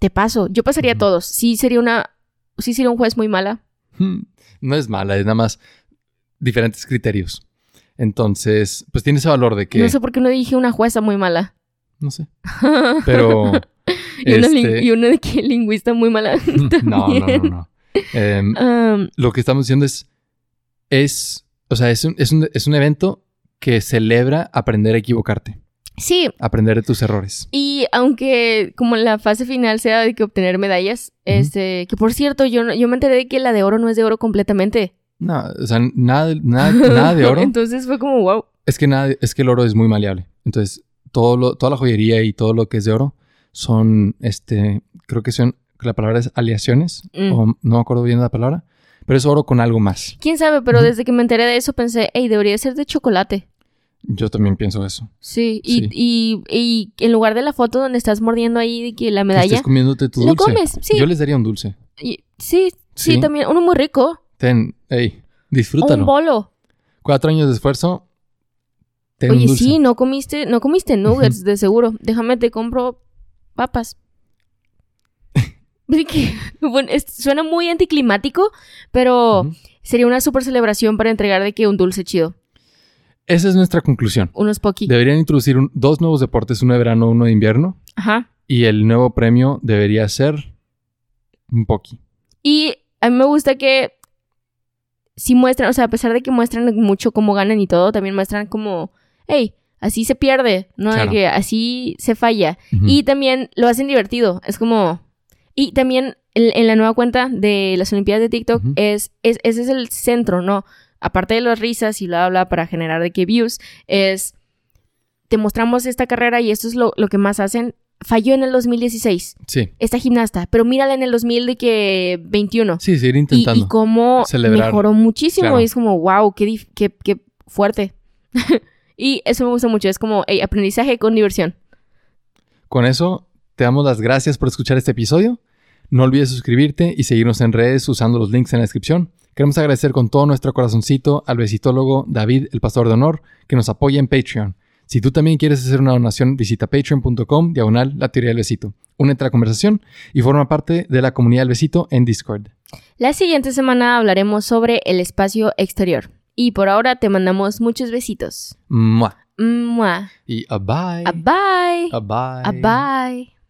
Te paso. Yo pasaría a Ujú. todos. Sí sería una, sí sería un juez muy mala. No es mala, es nada más diferentes criterios. Entonces, pues tiene ese valor de que, No sé por qué no dije una jueza muy mala. no sé, pero y, una este- y una de que lingüista muy mala. no, no, no, no. Em, Um, lo que estamos diciendo es, es, o sea, es un, es un, es un evento que celebra aprender a equivocarte, sí, aprender de tus errores. Y aunque como la fase final sea de que obtener medallas, este, que por cierto, yo, yo me enteré de que la de oro no es de oro completamente. No, o sea, nada, de- nada, nada de oro. Entonces fue como, wow. Es que nada, es que el oro es muy maleable. Entonces, todo lo, toda la joyería y todo lo que es de oro son, este, creo que son, la palabra es aleaciones, Mm. o no me acuerdo bien de la palabra, pero es oro con algo más. Quién sabe, pero desde que me enteré de eso pensé, hey, debería ser de chocolate. Yo también pienso eso. Sí, y, Sí. Y, y en lugar de la foto donde estás mordiendo ahí que la medalla, estés comiéndote tu lo dulce. comes, sí. Yo les daría un dulce. y- sí, sí, Sí. también, uno muy rico. Ten, hey, O un disfrútalo. bolo. Cuatro años de esfuerzo. Ten un Oye, dulce. sí, no comiste, no comiste nuggets, de seguro. Déjame te compro papas. Así que, bueno, es- suena muy anticlimático, pero sería una super celebración para entregar de que un dulce chido. Esa es nuestra conclusión. Unos poqui. Deberían introducir un- dos nuevos deportes, uno de verano, uno de invierno. Ajá. Y el nuevo premio debería ser un poqui. Y a mí me gusta que si muestran, o sea, a pesar de que muestran mucho cómo ganan y todo, también muestran como, hey, así se pierde, ¿no? Claro. que así se falla. Y también lo hacen divertido. Es como. Y también en, en la nueva cuenta de las Olimpiadas de TikTok Ujú. es, es. Ese es el centro, ¿no? Aparte de las risas y bla, bla, para generar de que views, es. Te mostramos esta carrera y esto es lo, lo que más hacen. Falló en el 2016, Sí, esta gimnasta, pero mírala en el 2000 de que 21. sí, seguir Y, intentando. y cómo Celebrar. mejoró muchísimo. Claro. Y es como, wow, qué, qué, qué fuerte. y eso me gusta mucho. Es como, hey, aprendizaje con diversión. Con eso, te damos las gracias por escuchar este episodio. No olvides suscribirte y seguirnos en redes usando los links en la descripción. Queremos agradecer con todo nuestro corazoncito al besitólogo David, el pastor de honor, que nos apoya en Patreon. Si tú también quieres hacer una donación, visita patreon.com, diagonal, la teoría del besito. Únete a la conversación y forma parte de la comunidad del besito en Discord. La siguiente semana hablaremos sobre el espacio exterior. Y por ahora te mandamos muchos besitos. Mua. Mua. Y a bye. A bye. A bye. A bye.